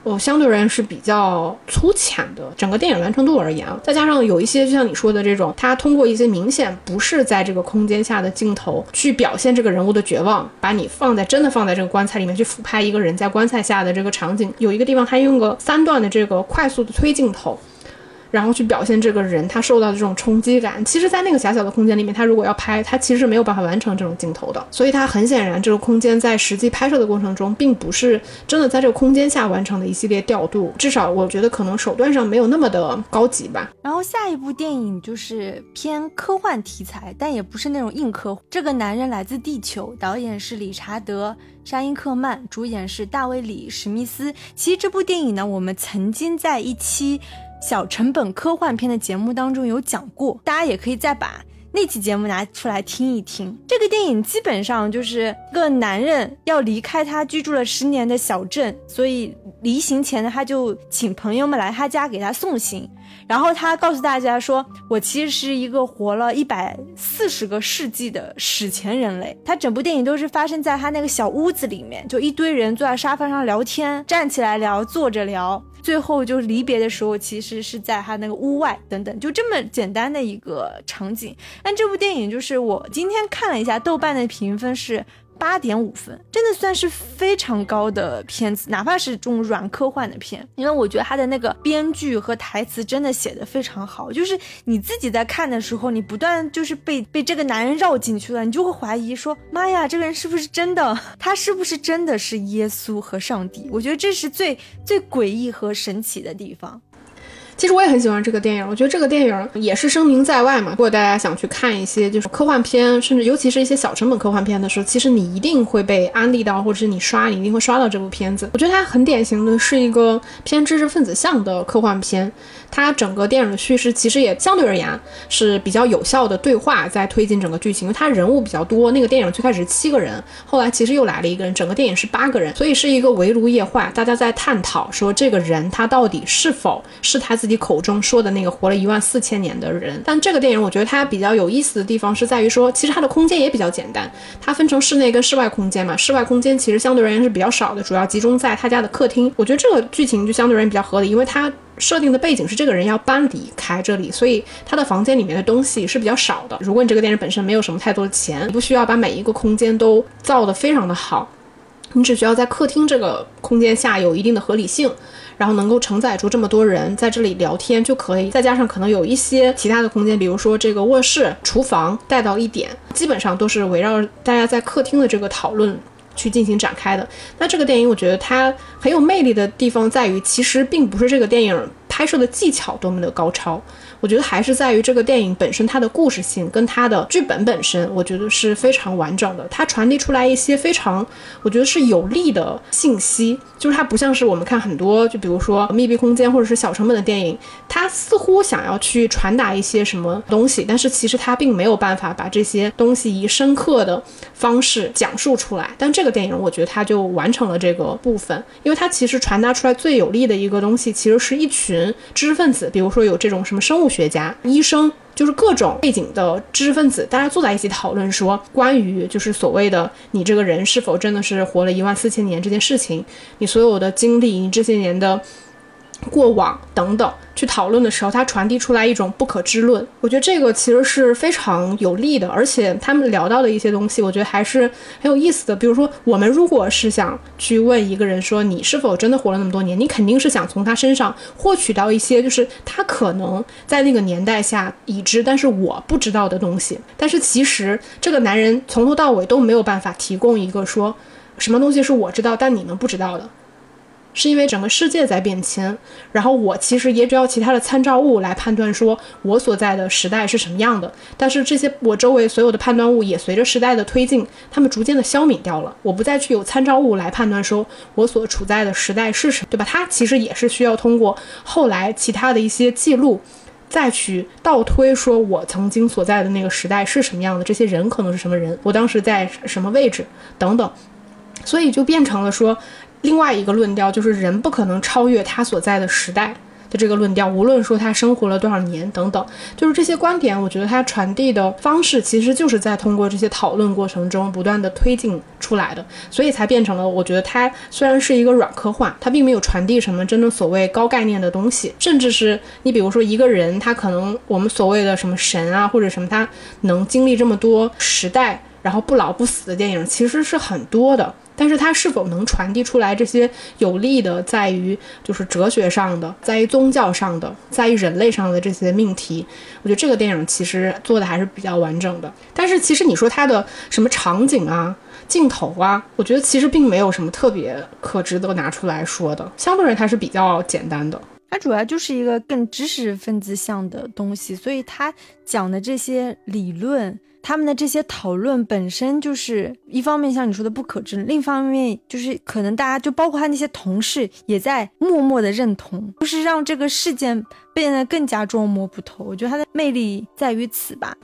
哦，相对而言是比较粗浅的，整个电影完成度而言啊，再加上有一些就像你说的这种，他通过一些明显不是在这个空间下的镜头去表现这个人物的绝望，把你放在真的放在这个棺材里面去俯拍一个人在棺材下的这个场景，有一个地方他用个三段的这个快速的推镜头。然后去表现这个人他受到的这种冲击感，其实，在那个狭小的空间里面，他如果要拍，他其实是没有办法完成这种镜头的。所以，他很显然，这个空间在实际拍摄的过程中，并不是真的在这个空间下完成的一系列调度。至少，我觉得可能手段上没有那么的高级吧。然后，下一部电影就是偏科幻题材，但也不是那种硬科。这个男人来自地球，导演是理查德·沙因克曼，主演是大卫·李·史密斯。其实这部电影呢，我们曾经在一期。小成本科幻片的节目当中有讲过，大家也可以再把那期节目拿出来听一听。这个电影基本上就是一个男人要离开他居住了十年的小镇，所以离行前呢，他就请朋友们来他家给他送行。然后他告诉大家说：“我其实是一个活了一百四十个世纪的史前人类。”他整部电影都是发生在他那个小屋子里面，就一堆人坐在沙发上聊天，站起来聊，坐着聊。最后就离别的时候，其实是在他那个屋外等等，就这么简单的一个场景。但这部电影就是我今天看了一下，豆瓣的评分是。八点五分，真的算是非常高的片子，哪怕是这种软科幻的片，因为我觉得他的那个编剧和台词真的写的非常好，就是你自己在看的时候，你不断就是被被这个男人绕进去了，你就会怀疑说，妈呀，这个人是不是真的？他是不是真的是耶稣和上帝？我觉得这是最最诡异和神奇的地方。其实我也很喜欢这个电影，我觉得这个电影也是声名在外嘛。如果大家想去看一些就是科幻片，甚至尤其是一些小成本科幻片的时候，其实你一定会被安利到，或者是你刷，你一定会刷到这部片子。我觉得它很典型的是一个偏知识分子向的科幻片。它整个电影的叙事其实也相对而言是比较有效的对话在推进整个剧情，因为它人物比较多。那个电影最开始是七个人，后来其实又来了一个人，整个电影是八个人，所以是一个围炉夜话，大家在探讨说这个人他到底是否是他自己口中说的那个活了一万四千年的人。但这个电影我觉得它比较有意思的地方是在于说，其实它的空间也比较简单，它分成室内跟室外空间嘛。室外空间其实相对而言是比较少的，主要集中在他家的客厅。我觉得这个剧情就相对而言比较合理，因为它。设定的背景是这个人要搬离开这里，所以他的房间里面的东西是比较少的。如果你这个电视本身没有什么太多的钱，你不需要把每一个空间都造得非常的好，你只需要在客厅这个空间下有一定的合理性，然后能够承载住这么多人在这里聊天就可以。再加上可能有一些其他的空间，比如说这个卧室、厨房带到一点，基本上都是围绕大家在客厅的这个讨论。去进行展开的。那这个电影，我觉得它很有魅力的地方在于，其实并不是这个电影拍摄的技巧多么的高超。我觉得还是在于这个电影本身，它的故事性跟它的剧本本身，我觉得是非常完整的。它传递出来一些非常，我觉得是有利的信息，就是它不像是我们看很多，就比如说密闭空间或者是小成本的电影，它似乎想要去传达一些什么东西，但是其实它并没有办法把这些东西以深刻的方式讲述出来。但这个电影，我觉得它就完成了这个部分，因为它其实传达出来最有利的一个东西，其实是一群知识分子，比如说有这种什么生物学家、医生，就是各种背景的知识分子，大家坐在一起讨论说，关于就是所谓的你这个人是否真的是活了一万四千年这件事情，你所有的经历，你这些年的。过往等等去讨论的时候，它传递出来一种不可知论。我觉得这个其实是非常有利的，而且他们聊到的一些东西，我觉得还是很有意思的。比如说，我们如果是想去问一个人说你是否真的活了那么多年，你肯定是想从他身上获取到一些就是他可能在那个年代下已知但是我不知道的东西。但是其实这个男人从头到尾都没有办法提供一个说什么东西是我知道但你们不知道的。是因为整个世界在变迁，然后我其实也只要其他的参照物来判断说我所在的时代是什么样的，但是这些我周围所有的判断物也随着时代的推进，它们逐渐的消泯掉了。我不再去有参照物来判断说我所处在的时代是什么，对吧？它其实也是需要通过后来其他的一些记录，再去倒推说我曾经所在的那个时代是什么样的，这些人可能是什么人，我当时在什么位置等等，所以就变成了说。另外一个论调就是人不可能超越他所在的时代的这个论调，无论说他生活了多少年等等，就是这些观点，我觉得他传递的方式其实就是在通过这些讨论过程中不断的推进出来的，所以才变成了我觉得它虽然是一个软科幻，它并没有传递什么真的所谓高概念的东西，甚至是你比如说一个人，他可能我们所谓的什么神啊或者什么，他能经历这么多时代，然后不老不死的电影其实是很多的。但是它是否能传递出来这些有利的，在于就是哲学上的，在于宗教上的，在于人类上的这些命题，我觉得这个电影其实做的还是比较完整的。但是其实你说它的什么场景啊、镜头啊，我觉得其实并没有什么特别可值得拿出来说的，相对而言它是比较简单的。它主要就是一个更知识分子向的东西，所以它讲的这些理论。他们的这些讨论本身就是一方面，像你说的不可知；另一方面，就是可能大家就包括他那些同事也在默默的认同，就是让这个事件变得更加捉摸不透。我觉得他的魅力在于此吧。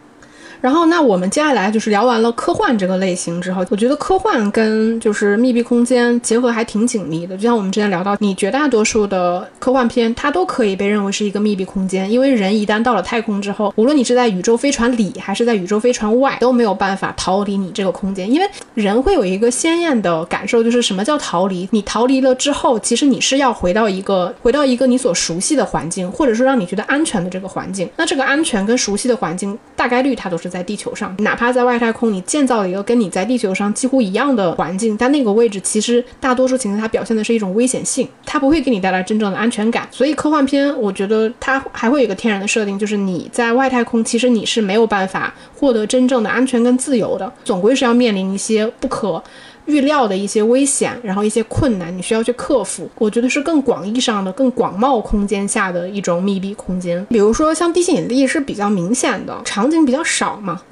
然后，那我们接下来就是聊完了科幻这个类型之后，我觉得科幻跟就是密闭空间结合还挺紧密的。就像我们之前聊到，你绝大多数的科幻片，它都可以被认为是一个密闭空间，因为人一旦到了太空之后，无论你是在宇宙飞船里还是在宇宙飞船外，都没有办法逃离你这个空间。因为人会有一个鲜艳的感受，就是什么叫逃离？你逃离了之后，其实你是要回到一个回到一个你所熟悉的环境，或者说让你觉得安全的这个环境。那这个安全跟熟悉的环境，大概率它都是。在地球上，哪怕在外太空，你建造了一个跟你在地球上几乎一样的环境，但那个位置其实大多数情况它表现的是一种危险性，它不会给你带来真正的安全感。所以科幻片，我觉得它还会有一个天然的设定，就是你在外太空，其实你是没有办法获得真正的安全跟自由的，总归是要面临一些不可。预料的一些危险，然后一些困难，你需要去克服。我觉得是更广义上的、更广袤空间下的一种密闭空间。比如说，像地心引力是比较明显的，场景比较少嘛，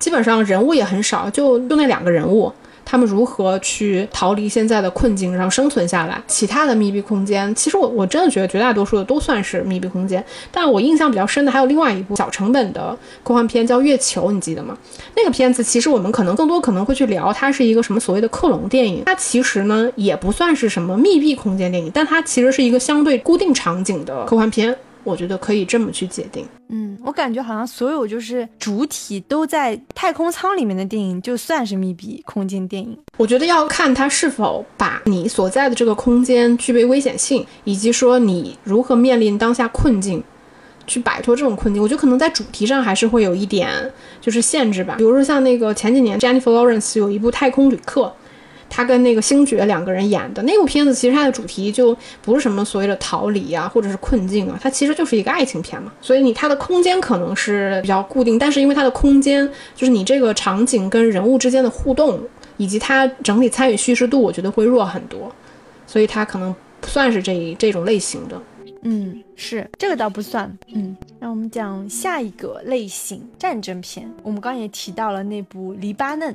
基本上人物也很少，就就那两个人物。他们如何去逃离现在的困境，然后生存下来？其他的密闭空间，其实我我真的觉得绝大多数的都算是密闭空间。但我印象比较深的还有另外一部小成本的科幻片，叫《月球》，你记得吗？那个片子其实我们可能更多可能会去聊，它是一个什么所谓的克隆电影。它其实呢也不算是什么密闭空间电影，但它其实是一个相对固定场景的科幻片。我觉得可以这么去界定。嗯，我感觉好像所有就是主体都在太空舱里面的电影，就算是密闭空间电影。我觉得要看它是否把你所在的这个空间具备危险性，以及说你如何面临当下困境，去摆脱这种困境。我觉得可能在主题上还是会有一点就是限制吧。比如说像那个前几年 Jennifer Lawrence 有一部《太空旅客》。他跟那个星爵两个人演的那部片子，其实它的主题就不是什么所谓的逃离啊，或者是困境啊，它其实就是一个爱情片嘛。所以你它的空间可能是比较固定，但是因为它的空间就是你这个场景跟人物之间的互动，以及它整体参与叙事度，我觉得会弱很多，所以它可能不算是这一这种类型的。嗯，是这个倒不算。嗯，那我们讲下一个类型战争片。我们刚刚也提到了那部《黎巴嫩》。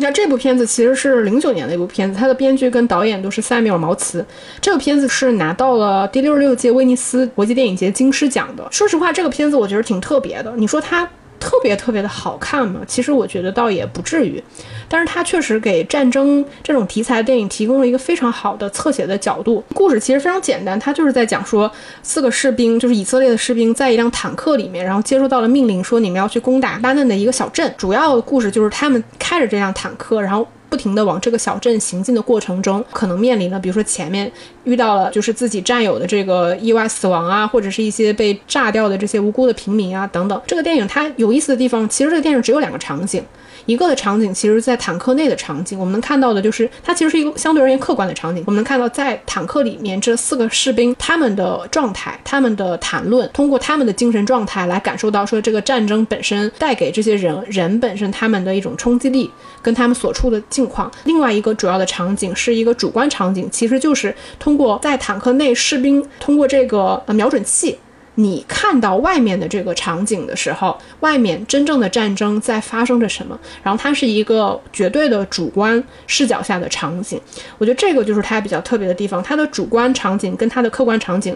那这部片子其实是零九年的一部片子，它的编剧跟导演都是塞缪尔·毛茨。这个片子是拿到了第六十六届威尼斯国际电影节金狮奖的。说实话，这个片子我觉得挺特别的。你说它特别特别的好看吗？其实我觉得倒也不至于，但是它确实给战争这种题材的电影提供了一个非常好的侧写的角度。故事其实非常简单，它就是在讲说四个士兵，就是以色列的士兵，在一辆坦克里面，然后接收到了命令，说你们要去攻打巴嫩的一个小镇。主要故事就是他们开着这辆坦克，然后。不停的往这个小镇行进的过程中，可能面临了，比如说前面遇到了就是自己战友的这个意外死亡啊，或者是一些被炸掉的这些无辜的平民啊等等。这个电影它有意思的地方，其实这个电影只有两个场景。一个的场景，其实，在坦克内的场景，我们能看到的就是，它其实是一个相对而言客观的场景。我们能看到，在坦克里面，这四个士兵他们的状态，他们的谈论，通过他们的精神状态来感受到，说这个战争本身带给这些人人本身他们的一种冲击力，跟他们所处的境况。另外一个主要的场景是一个主观场景，其实就是通过在坦克内士兵通过这个呃瞄准器。你看到外面的这个场景的时候，外面真正的战争在发生着什么？然后它是一个绝对的主观视角下的场景，我觉得这个就是它比较特别的地方。它的主观场景跟它的客观场景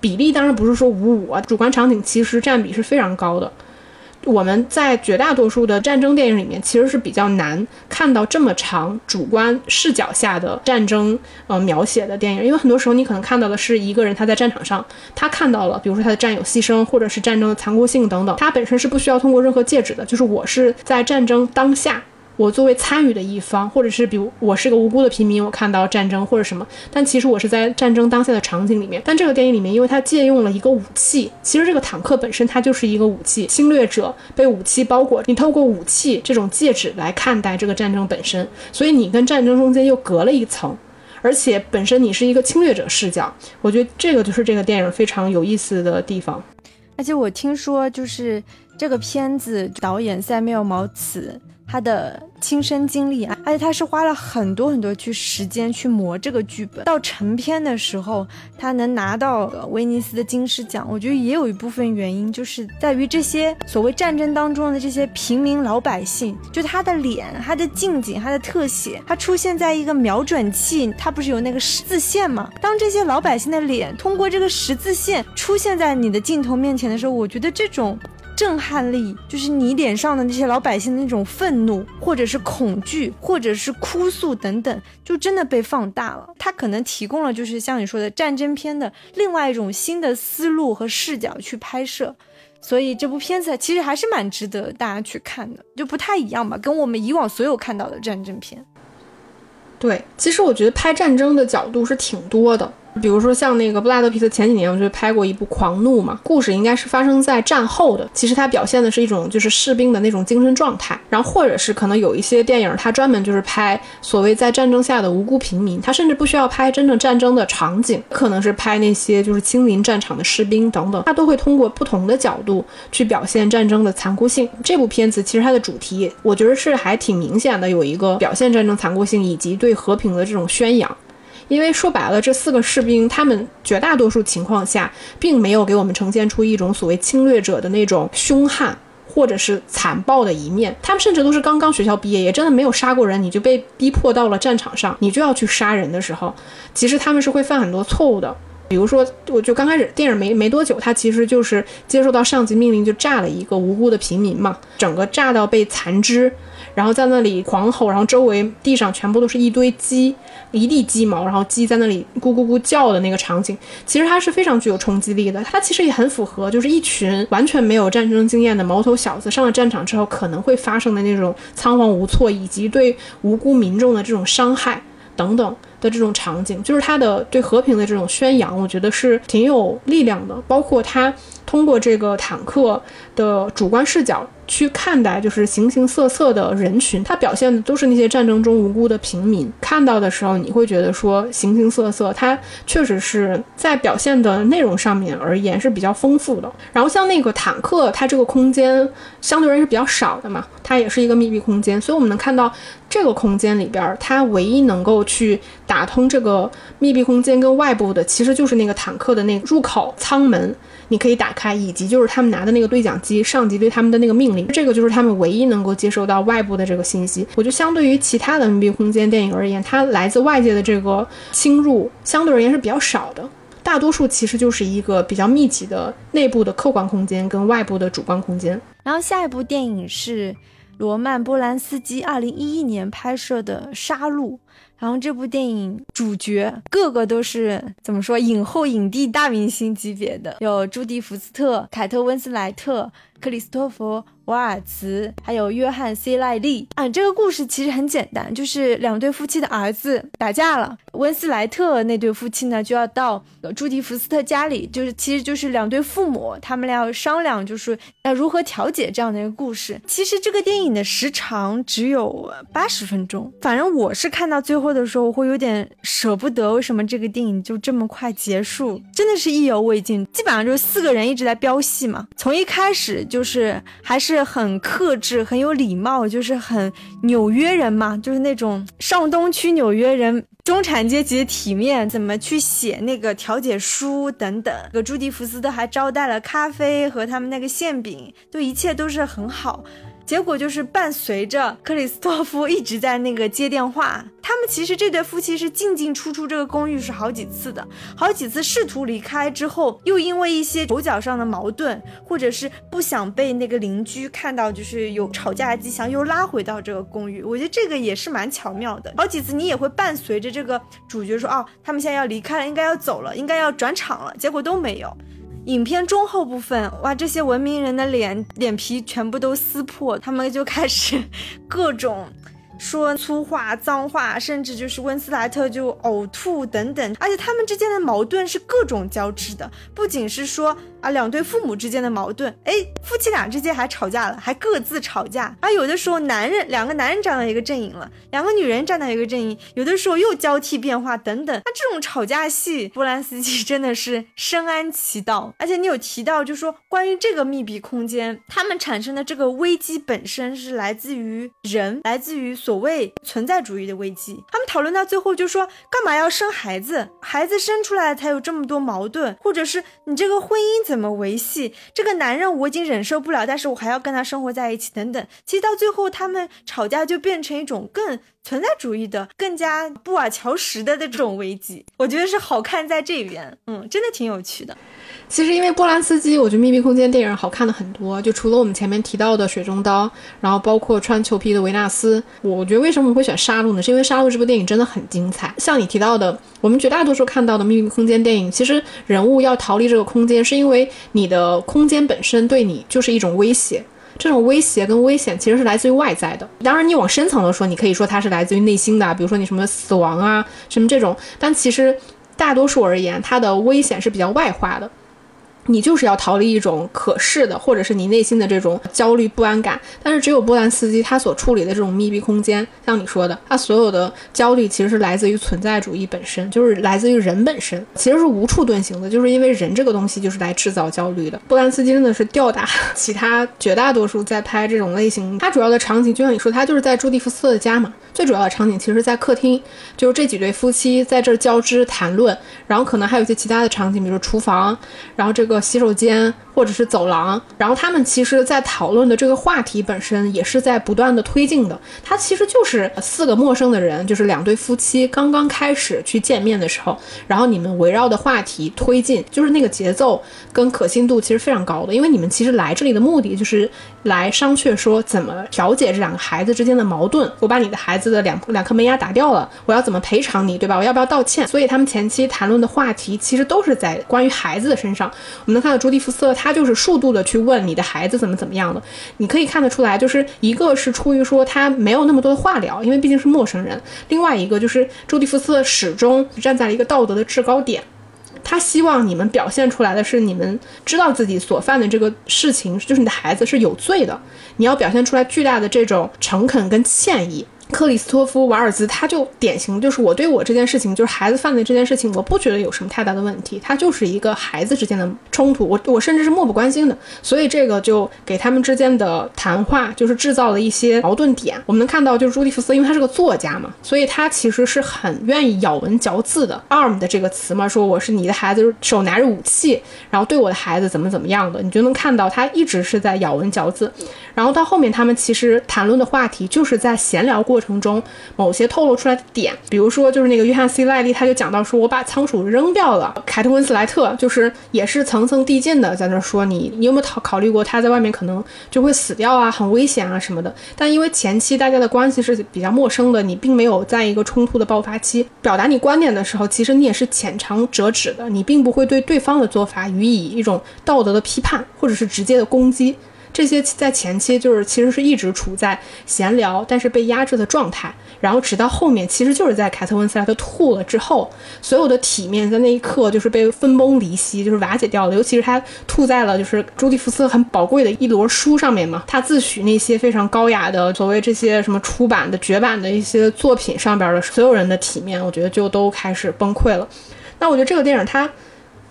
比例当然不是说五五啊，主观场景其实占比是非常高的。我们在绝大多数的战争电影里面，其实是比较难看到这么长主观视角下的战争呃描写的电影，因为很多时候你可能看到的是一个人他在战场上，他看到了，比如说他的战友牺牲，或者是战争的残酷性等等，他本身是不需要通过任何介质的，就是我是在战争当下。我作为参与的一方，或者是比如我是个无辜的平民，我看到战争或者什么，但其实我是在战争当下的场景里面。但这个电影里面，因为它借用了一个武器，其实这个坦克本身它就是一个武器，侵略者被武器包裹，你透过武器这种介质来看待这个战争本身，所以你跟战争中间又隔了一层，而且本身你是一个侵略者视角。我觉得这个就是这个电影非常有意思的地方。而且我听说，就是这个片子导演塞缪尔毛茨。他的亲身经历啊，而且他是花了很多很多去时间去磨这个剧本，到成片的时候，他能拿到威尼斯的金狮奖，我觉得也有一部分原因就是在于这些所谓战争当中的这些平民老百姓，就他的脸、他的近景、他的特写，他出现在一个瞄准器，他不是有那个十字线吗？当这些老百姓的脸通过这个十字线出现在你的镜头面前的时候，我觉得这种。震撼力就是你脸上的那些老百姓的那种愤怒，或者是恐惧，或者是哭诉等等，就真的被放大了。它可能提供了就是像你说的战争片的另外一种新的思路和视角去拍摄，所以这部片子其实还是蛮值得大家去看的，就不太一样吧，跟我们以往所有看到的战争片。对，其实我觉得拍战争的角度是挺多的。比如说像那个布拉德皮特前几年，我就拍过一部《狂怒》嘛，故事应该是发生在战后的。其实它表现的是一种就是士兵的那种精神状态，然后或者是可能有一些电影，它专门就是拍所谓在战争下的无辜平民，它甚至不需要拍真正战争的场景，可能是拍那些就是亲临战场的士兵等等，它都会通过不同的角度去表现战争的残酷性。这部片子其实它的主题，我觉得是还挺明显的，有一个表现战争残酷性以及对和平的这种宣扬。因为说白了，这四个士兵，他们绝大多数情况下，并没有给我们呈现出一种所谓侵略者的那种凶悍或者是残暴的一面。他们甚至都是刚刚学校毕业，也真的没有杀过人，你就被逼迫到了战场上，你就要去杀人的时候，其实他们是会犯很多错误的。比如说，我就刚开始电影没没多久，他其实就是接受到上级命令，就炸了一个无辜的平民嘛，整个炸到被残肢，然后在那里狂吼，然后周围地上全部都是一堆鸡。一地鸡毛，然后鸡在那里咕咕咕叫的那个场景，其实它是非常具有冲击力的。它其实也很符合，就是一群完全没有战争经验的毛头小子上了战场之后可能会发生的那种仓皇无措，以及对无辜民众的这种伤害等等的这种场景。就是它的对和平的这种宣扬，我觉得是挺有力量的。包括它通过这个坦克的主观视角。去看待就是形形色色的人群，它表现的都是那些战争中无辜的平民。看到的时候，你会觉得说形形色色，它确实是在表现的内容上面而言是比较丰富的。然后像那个坦克，它这个空间相对而言是比较少的嘛，它也是一个密闭空间，所以我们能看到这个空间里边，它唯一能够去打打通这个密闭空间跟外部的，其实就是那个坦克的那个入口舱门。你可以打开，以及就是他们拿的那个对讲机，上级对他们的那个命令，这个就是他们唯一能够接收到外部的这个信息。我觉得相对于其他的密闭空间电影而言，它来自外界的这个侵入相对而言是比较少的，大多数其实就是一个比较密集的内部的客观空间跟外部的主观空间。然后下一部电影是罗曼·波兰斯基二零一一年拍摄的《杀戮》。然后这部电影主角个个都是怎么说影后、影帝、大明星级别的，有朱迪·福斯特、凯特·温斯莱特、克里斯托弗。瓦尔茨还有约翰 ·C· 赖利啊，这个故事其实很简单，就是两对夫妻的儿子打架了。温斯莱特那对夫妻呢，就要到朱迪福斯特家里，就是其实就是两对父母，他们俩要商量，就是要如何调解这样的一个故事。其实这个电影的时长只有八十分钟，反正我是看到最后的时候，我会有点舍不得，为什么这个电影就这么快结束？真的是意犹未尽，基本上就是四个人一直在飙戏嘛，从一开始就是还是。是很克制，很有礼貌，就是很纽约人嘛，就是那种上东区纽约人，中产阶级的体面，怎么去写那个调解书等等。个朱迪福斯都还招待了咖啡和他们那个馅饼，就一切都是很好。结果就是伴随着克里斯托夫一直在那个接电话，他们其实这对夫妻是进进出出这个公寓是好几次的，好几次试图离开之后，又因为一些口角上的矛盾，或者是不想被那个邻居看到，就是有吵架的迹象，又拉回到这个公寓。我觉得这个也是蛮巧妙的。好几次你也会伴随着这个主角说，哦，他们现在要离开了，应该要走了，应该要转场了，结果都没有。影片中后部分，哇，这些文明人的脸脸皮全部都撕破，他们就开始 各种。说粗话、脏话，甚至就是温斯莱特就呕吐等等，而且他们之间的矛盾是各种交织的，不仅是说啊两对父母之间的矛盾，哎，夫妻俩之间还吵架了，还各自吵架，而有的时候男人两个男人站到一个阵营了，两个女人站到一个阵营，有的时候又交替变化等等，那这种吵架戏，波兰斯基真的是深谙其道，而且你有提到，就说关于这个密闭空间，他们产生的这个危机本身是来自于人，来自于。所谓存在主义的危机，他们讨论到最后就说，干嘛要生孩子？孩子生出来才有这么多矛盾，或者是你这个婚姻怎么维系？这个男人我已经忍受不了，但是我还要跟他生活在一起，等等。其实到最后，他们吵架就变成一种更存在主义的、更加布尔乔什的这种危机。我觉得是好看在这边，嗯，真的挺有趣的。其实，因为波兰斯基，我觉得《秘密空间》电影好看的很多。就除了我们前面提到的《水中刀》，然后包括穿裘皮的维纳斯，我觉得为什么会选《杀戮》呢？是因为《杀戮》这部电影真的很精彩。像你提到的，我们绝大多数看到的《秘密空间》电影，其实人物要逃离这个空间，是因为你的空间本身对你就是一种威胁。这种威胁跟危险其实是来自于外在的。当然，你往深层的说，你可以说它是来自于内心的，比如说你什么死亡啊，什么这种。但其实大多数而言，它的危险是比较外化的。你就是要逃离一种可视的，或者是你内心的这种焦虑不安感。但是只有波兰斯基他所处理的这种密闭空间，像你说的，他所有的焦虑其实是来自于存在主义本身，就是来自于人本身，其实是无处遁形的。就是因为人这个东西就是来制造焦虑的。波兰斯基真的是吊打其他绝大多数在拍这种类型。他主要的场景就像你说，他就是在朱蒂夫斯特的家嘛。最主要的场景其实在客厅，就是这几对夫妻在这交织谈论，然后可能还有一些其他的场景，比如厨房，然后这个洗手间。或者是走廊，然后他们其实，在讨论的这个话题本身也是在不断的推进的。它其实就是四个陌生的人，就是两对夫妻刚刚开始去见面的时候，然后你们围绕的话题推进，就是那个节奏跟可信度其实非常高的。因为你们其实来这里的目的就是来商榷说怎么调解这两个孩子之间的矛盾。我把你的孩子的两两颗门牙打掉了，我要怎么赔偿你，对吧？我要不要道歉？所以他们前期谈论的话题其实都是在关于孩子的身上。我们能看到朱迪福斯特。他他就是数度的去问你的孩子怎么怎么样的，你可以看得出来，就是一个是出于说他没有那么多的话聊，因为毕竟是陌生人；另外一个就是朱迪福斯始终站在了一个道德的制高点，他希望你们表现出来的是你们知道自己所犯的这个事情，就是你的孩子是有罪的，你要表现出来巨大的这种诚恳跟歉意。克里斯托夫·瓦尔兹，他就典型，就是我对我这件事情，就是孩子犯的这件事情，我不觉得有什么太大的问题，他就是一个孩子之间的冲突，我我甚至是漠不关心的，所以这个就给他们之间的谈话就是制造了一些矛盾点。我们能看到，就是朱蒂福斯，因为他是个作家嘛，所以他其实是很愿意咬文嚼字的。arm 的这个词嘛，说我是你的孩子，手拿着武器，然后对我的孩子怎么怎么样的，你就能看到他一直是在咬文嚼字。然后到后面，他们其实谈论的话题就是在闲聊过程。程中某些透露出来的点，比如说就是那个约翰 C 赖利他就讲到说，我把仓鼠扔掉了。凯特温斯莱特就是也是层层递进的在那说你你有没有考考虑过他在外面可能就会死掉啊，很危险啊什么的。但因为前期大家的关系是比较陌生的，你并没有在一个冲突的爆发期表达你观点的时候，其实你也是浅尝辄止的，你并不会对对方的做法予以一种道德的批判或者是直接的攻击。这些在前期就是其实是一直处在闲聊，但是被压制的状态，然后直到后面，其实就是在凯特温斯莱特吐了之后，所有的体面在那一刻就是被分崩离析，就是瓦解掉了。尤其是他吐在了就是朱迪福斯很宝贵的一摞书上面嘛，他自诩那些非常高雅的所谓这些什么出版的绝版的一些作品上边的所有人的体面，我觉得就都开始崩溃了。那我觉得这个电影它。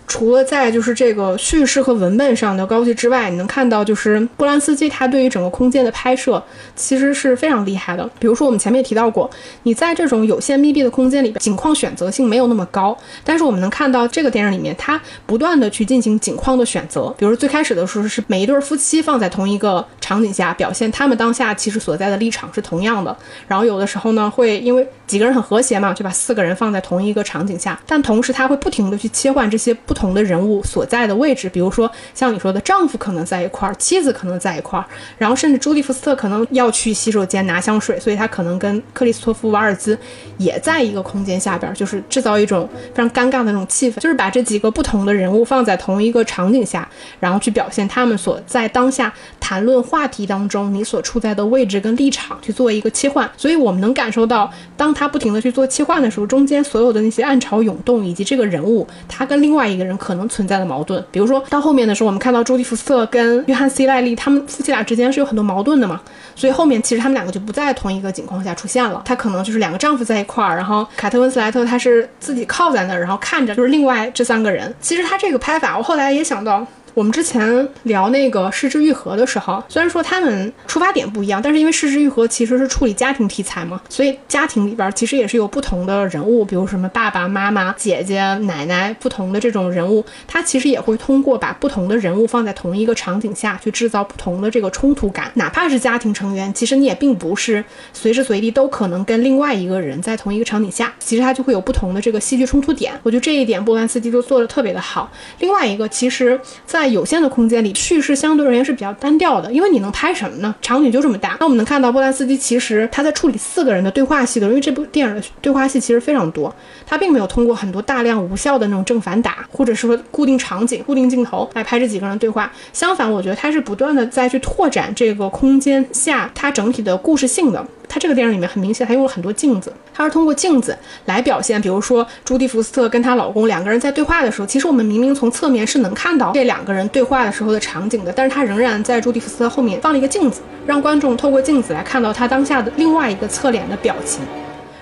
除了在就是这个叙事和文本上的高级之外，你能看到就是波兰斯基他对于整个空间的拍摄其实是非常厉害的。比如说我们前面也提到过，你在这种有限密闭的空间里边，景况选择性没有那么高，但是我们能看到这个电影里面，他不断的去进行景况的选择。比如最开始的时候是每一对夫妻放在同一个场景下，表现他们当下其实所在的立场是同样的。然后有的时候呢，会因为几个人很和谐嘛，就把四个人放在同一个场景下，但同时他会不停的去切换这些不。同的人物所在的位置，比如说像你说的，丈夫可能在一块儿，妻子可能在一块儿，然后甚至朱蒂福斯特可能要去洗手间拿香水，所以他可能跟克里斯托夫瓦尔兹也在一个空间下边，就是制造一种非常尴尬的那种气氛，就是把这几个不同的人物放在同一个场景下，然后去表现他们所在当下谈论话题当中你所处在的位置跟立场去做一个切换，所以我们能感受到，当他不停的去做切换的时候，中间所有的那些暗潮涌动，以及这个人物他跟另外一个。人可能存在的矛盾，比如说到后面的时候，我们看到朱迪福斯特跟约翰 C 赖利他们夫妻俩之间是有很多矛盾的嘛，所以后面其实他们两个就不在同一个景况下出现了。他可能就是两个丈夫在一块儿，然后凯特温斯莱特他是自己靠在那儿，然后看着就是另外这三个人。其实他这个拍法，我后来也想到。我们之前聊那个《失之愈合》的时候，虽然说他们出发点不一样，但是因为《失之愈合》其实是处理家庭题材嘛，所以家庭里边其实也是有不同的人物，比如什么爸爸妈妈、姐姐、奶奶，不同的这种人物，他其实也会通过把不同的人物放在同一个场景下去制造不同的这个冲突感。哪怕是家庭成员，其实你也并不是随时随地都可能跟另外一个人在同一个场景下，其实他就会有不同的这个戏剧冲突点。我觉得这一点波兰斯基都做的特别的好。另外一个，其实在在有限的空间里，叙事相对而言是比较单调的，因为你能拍什么呢？场景就这么大。那我们能看到波兰斯基其实他在处理四个人的对话戏的，因为这部电影的对话戏其实非常多，他并没有通过很多大量无效的那种正反打，或者是说固定场景、固定镜头来拍这几个人对话。相反，我觉得他是不断的在去拓展这个空间下他整体的故事性的。他这个电影里面很明显，他用了很多镜子，他是通过镜子来表现，比如说朱迪福斯特跟她老公两个人在对话的时候，其实我们明明从侧面是能看到这两个人对话的时候的场景的，但是他仍然在朱迪福斯特后面放了一个镜子，让观众透过镜子来看到他当下的另外一个侧脸的表情。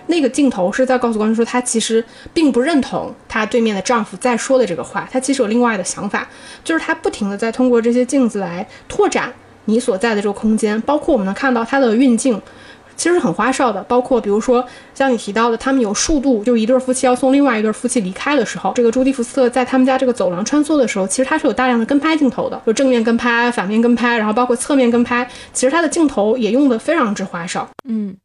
那个镜头是在告诉观众说，他其实并不认同他对面的丈夫在说的这个话，他其实有另外的想法，就是他不停的在通过这些镜子来拓展你所在的这个空间，包括我们能看到他的运镜。其实是很花哨的，包括比如说像你提到的，他们有数度，就一对夫妻要送另外一对夫妻离开的时候，这个朱迪福斯特在他们家这个走廊穿梭的时候，其实他是有大量的跟拍镜头的，就正面跟拍、反面跟拍，然后包括侧面跟拍，其实他的镜头也用的非常之花哨。嗯，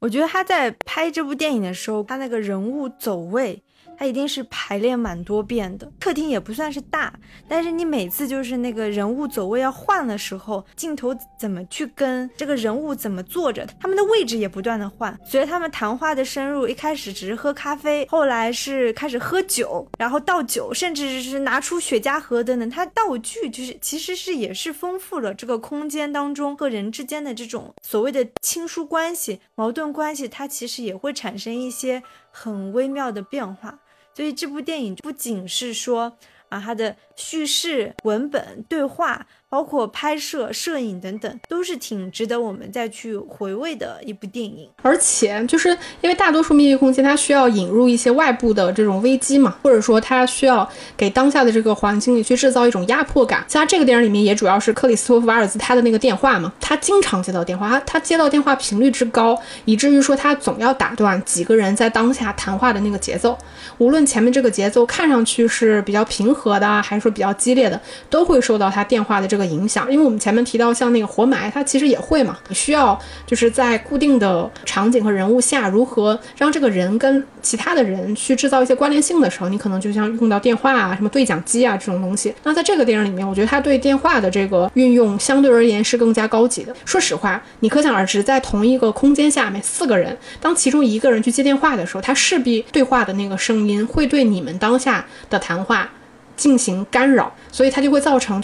我觉得他在拍这部电影的时候，他那个人物走位。它一定是排练蛮多遍的，客厅也不算是大，但是你每次就是那个人物走位要换的时候，镜头怎么去跟这个人物怎么坐着，他们的位置也不断的换，随着他们谈话的深入，一开始只是喝咖啡，后来是开始喝酒，然后倒酒，甚至是拿出雪茄盒等等，它道具就是其实是也是丰富了这个空间当中个人之间的这种所谓的亲疏关系、矛盾关系，它其实也会产生一些很微妙的变化。所以这部电影不仅是说啊，它的叙事、文本、对话。包括拍摄、摄影等等，都是挺值得我们再去回味的一部电影。而且，就是因为大多数密闭空间，它需要引入一些外部的这种危机嘛，或者说它需要给当下的这个环境里去制造一种压迫感。像这个电影里面，也主要是克里斯托弗·瓦尔兹他的那个电话嘛，他经常接到电话，他他接到电话频率之高，以至于说他总要打断几个人在当下谈话的那个节奏。无论前面这个节奏看上去是比较平和的，还是说比较激烈的，都会受到它电话的这个影响。因为我们前面提到像那个活埋，它其实也会嘛，需要就是在固定的场景和人物下，如何让这个人跟其他的人去制造一些关联性的时候，你可能就像用到电话啊、什么对讲机啊这种东西。那在这个电影里面，我觉得它对电话的这个运用相对而言是更加高级的。说实话，你可想而知，在同一个空间下面四个人，当其中一个人去接电话的时候，他势必对话的那个声音会对你们当下的谈话进行干扰，所以它就会造成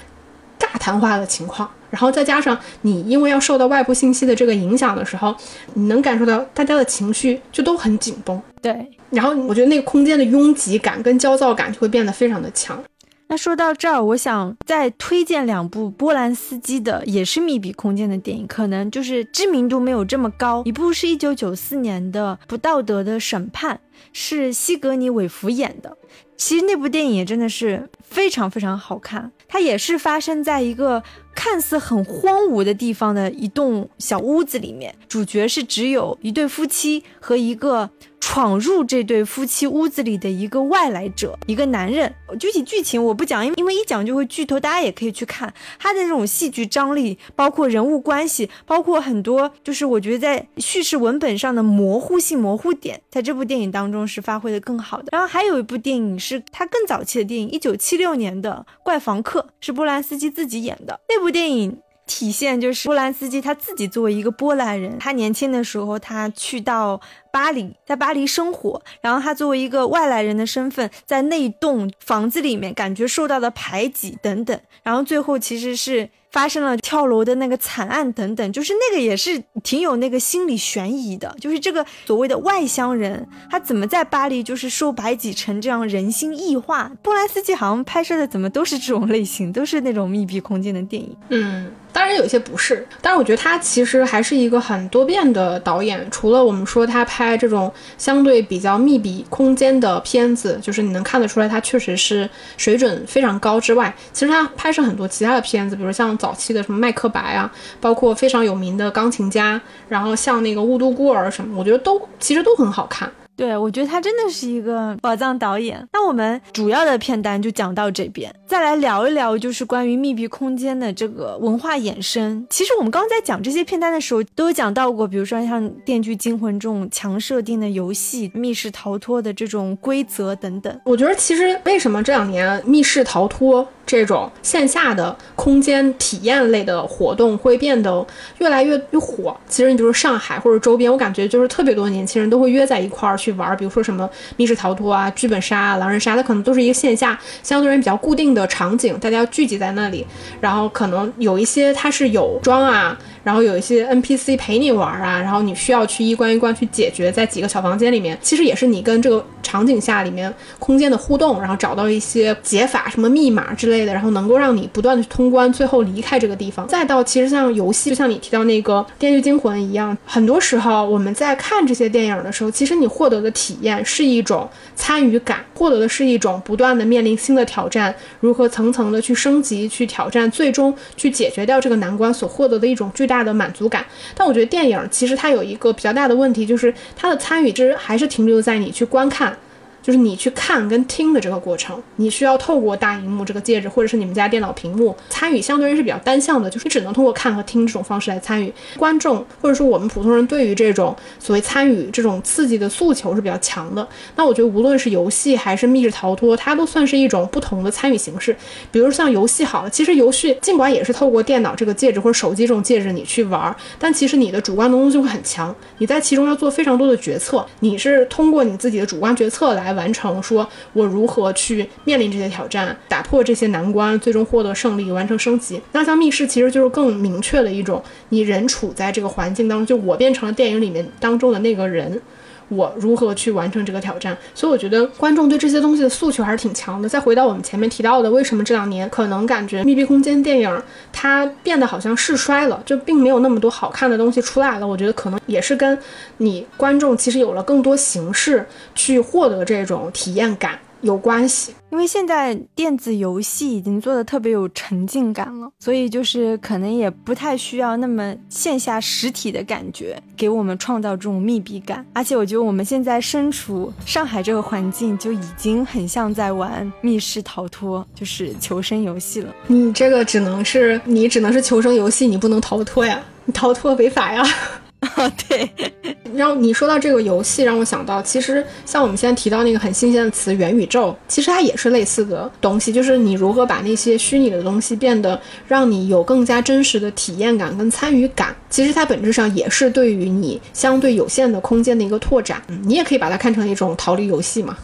尬谈话的情况。然后再加上你因为要受到外部信息的这个影响的时候，你能感受到大家的情绪就都很紧绷。对，然后我觉得那个空间的拥挤感跟焦躁感就会变得非常的强。那说到这儿，我想再推荐两部波兰斯基的，也是密闭空间的电影，可能就是知名度没有这么高。一部是一九九四年的《不道德的审判》，是西格尼韦弗演的。其实那部电影也真的是非常非常好看，它也是发生在一个看似很荒芜的地方的一栋小屋子里面，主角是只有一对夫妻和一个闯入这对夫妻屋子里的一个外来者，一个男人。具体剧情我不讲，因为因为一讲就会剧透，大家也可以去看他的这种戏剧张力，包括人物关系，包括很多就是我觉得在叙事文本上的模糊性、模糊点，在这部电影当中是发挥的更好的。然后还有一部电影。是他更早期的电影，一九七六年的《怪房客》是波兰斯基自己演的。那部电影体现就是波兰斯基他自己作为一个波兰人，他年轻的时候他去到巴黎，在巴黎生活，然后他作为一个外来人的身份，在那栋房子里面感觉受到的排挤等等，然后最后其实是。发生了跳楼的那个惨案等等，就是那个也是挺有那个心理悬疑的。就是这个所谓的外乡人，他怎么在巴黎就是受排挤成这样，人心异化？波兰斯基好像拍摄的怎么都是这种类型，都是那种密闭空间的电影。嗯。当然有一些不是，但是我觉得他其实还是一个很多变的导演。除了我们说他拍这种相对比较密闭空间的片子，就是你能看得出来他确实是水准非常高之外，其实他拍摄很多其他的片子，比如像早期的什么《麦克白》啊，包括非常有名的《钢琴家》，然后像那个《雾都孤儿》什么，我觉得都其实都很好看。对，我觉得他真的是一个宝藏导演。那我们主要的片单就讲到这边，再来聊一聊，就是关于密闭空间的这个文化衍生。其实我们刚在讲这些片单的时候，都有讲到过，比如说像《电锯惊魂》这种强设定的游戏、密室逃脱的这种规则等等。我觉得其实为什么这两年密室逃脱？这种线下的空间体验类的活动会变得越来越火。其实你比如上海或者周边，我感觉就是特别多年轻人都会约在一块儿去玩，比如说什么密室逃脱啊、剧本杀啊、狼人杀，它可能都是一个线下相对人比较固定的场景，大家要聚集在那里，然后可能有一些它是有装啊。然后有一些 NPC 陪你玩啊，然后你需要去一关一关去解决，在几个小房间里面，其实也是你跟这个场景下里面空间的互动，然后找到一些解法、什么密码之类类的，然后能够让你不断的去通关，最后离开这个地方。再到其实像游戏，就像你提到那个《电锯惊魂》一样，很多时候我们在看这些电影的时候，其实你获得的体验是一种参与感，获得的是一种不断的面临新的挑战，如何层层的去升级、去挑战，最终去解决掉这个难关所获得的一种巨大。大的满足感，但我觉得电影其实它有一个比较大的问题，就是它的参与之还是停留在你去观看。就是你去看跟听的这个过程，你需要透过大荧幕这个介质，或者是你们家电脑屏幕参与，相对于是比较单向的，就是你只能通过看和听这种方式来参与。观众或者说我们普通人对于这种所谓参与这种刺激的诉求是比较强的。那我觉得无论是游戏还是密室逃脱，它都算是一种不同的参与形式。比如像游戏好了，其实游戏尽管也是透过电脑这个介质或者手机这种介质你去玩，但其实你的主观能动性会很强，你在其中要做非常多的决策，你是通过你自己的主观决策来。完成，说我如何去面临这些挑战，打破这些难关，最终获得胜利，完成升级。那像密室，其实就是更明确的一种，你人处在这个环境当中，就我变成了电影里面当中的那个人。我如何去完成这个挑战？所以我觉得观众对这些东西的诉求还是挺强的。再回到我们前面提到的，为什么这两年可能感觉密闭空间电影它变得好像是衰了，就并没有那么多好看的东西出来了。我觉得可能也是跟你观众其实有了更多形式去获得这种体验感。有关系。因为现在电子游戏已经做的特别有沉浸感了，所以就是可能也不太需要那么线下实体的感觉，给我们创造这种密闭感。而且我觉得我们现在身处上海这个环境，就已经很像在玩密室逃脱，就是求生游戏了。你这个只能是你只能是求生游戏，你不能逃脱呀，你逃脱违法呀。啊，对。然后你说到这个游戏，让我想到，其实像我们现在提到那个很新鲜的词“元宇宙”，其实它也是类似的东西，就是你如何把那些虚拟的东西变得让你有更加真实的体验感跟参与感。其实它本质上也是对于你相对有限的空间的一个拓展。你也可以把它看成一种逃离游戏嘛。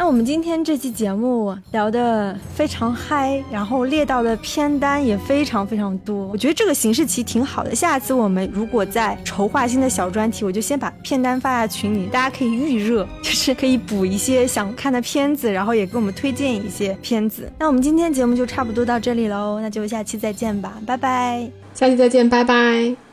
那我们今天这期节目聊得非常嗨，然后列到的片单也非常非常多。我觉得这个形式其实挺好的。下次我们如果在筹划新的小专题，我就先把片单发在群里，大家可以预热，就是可以补一些想看的片子，然后也给我们推荐一些片子。那我们今天节目就差不多到这里喽，那就下期再见吧，拜拜。下期再见，拜拜。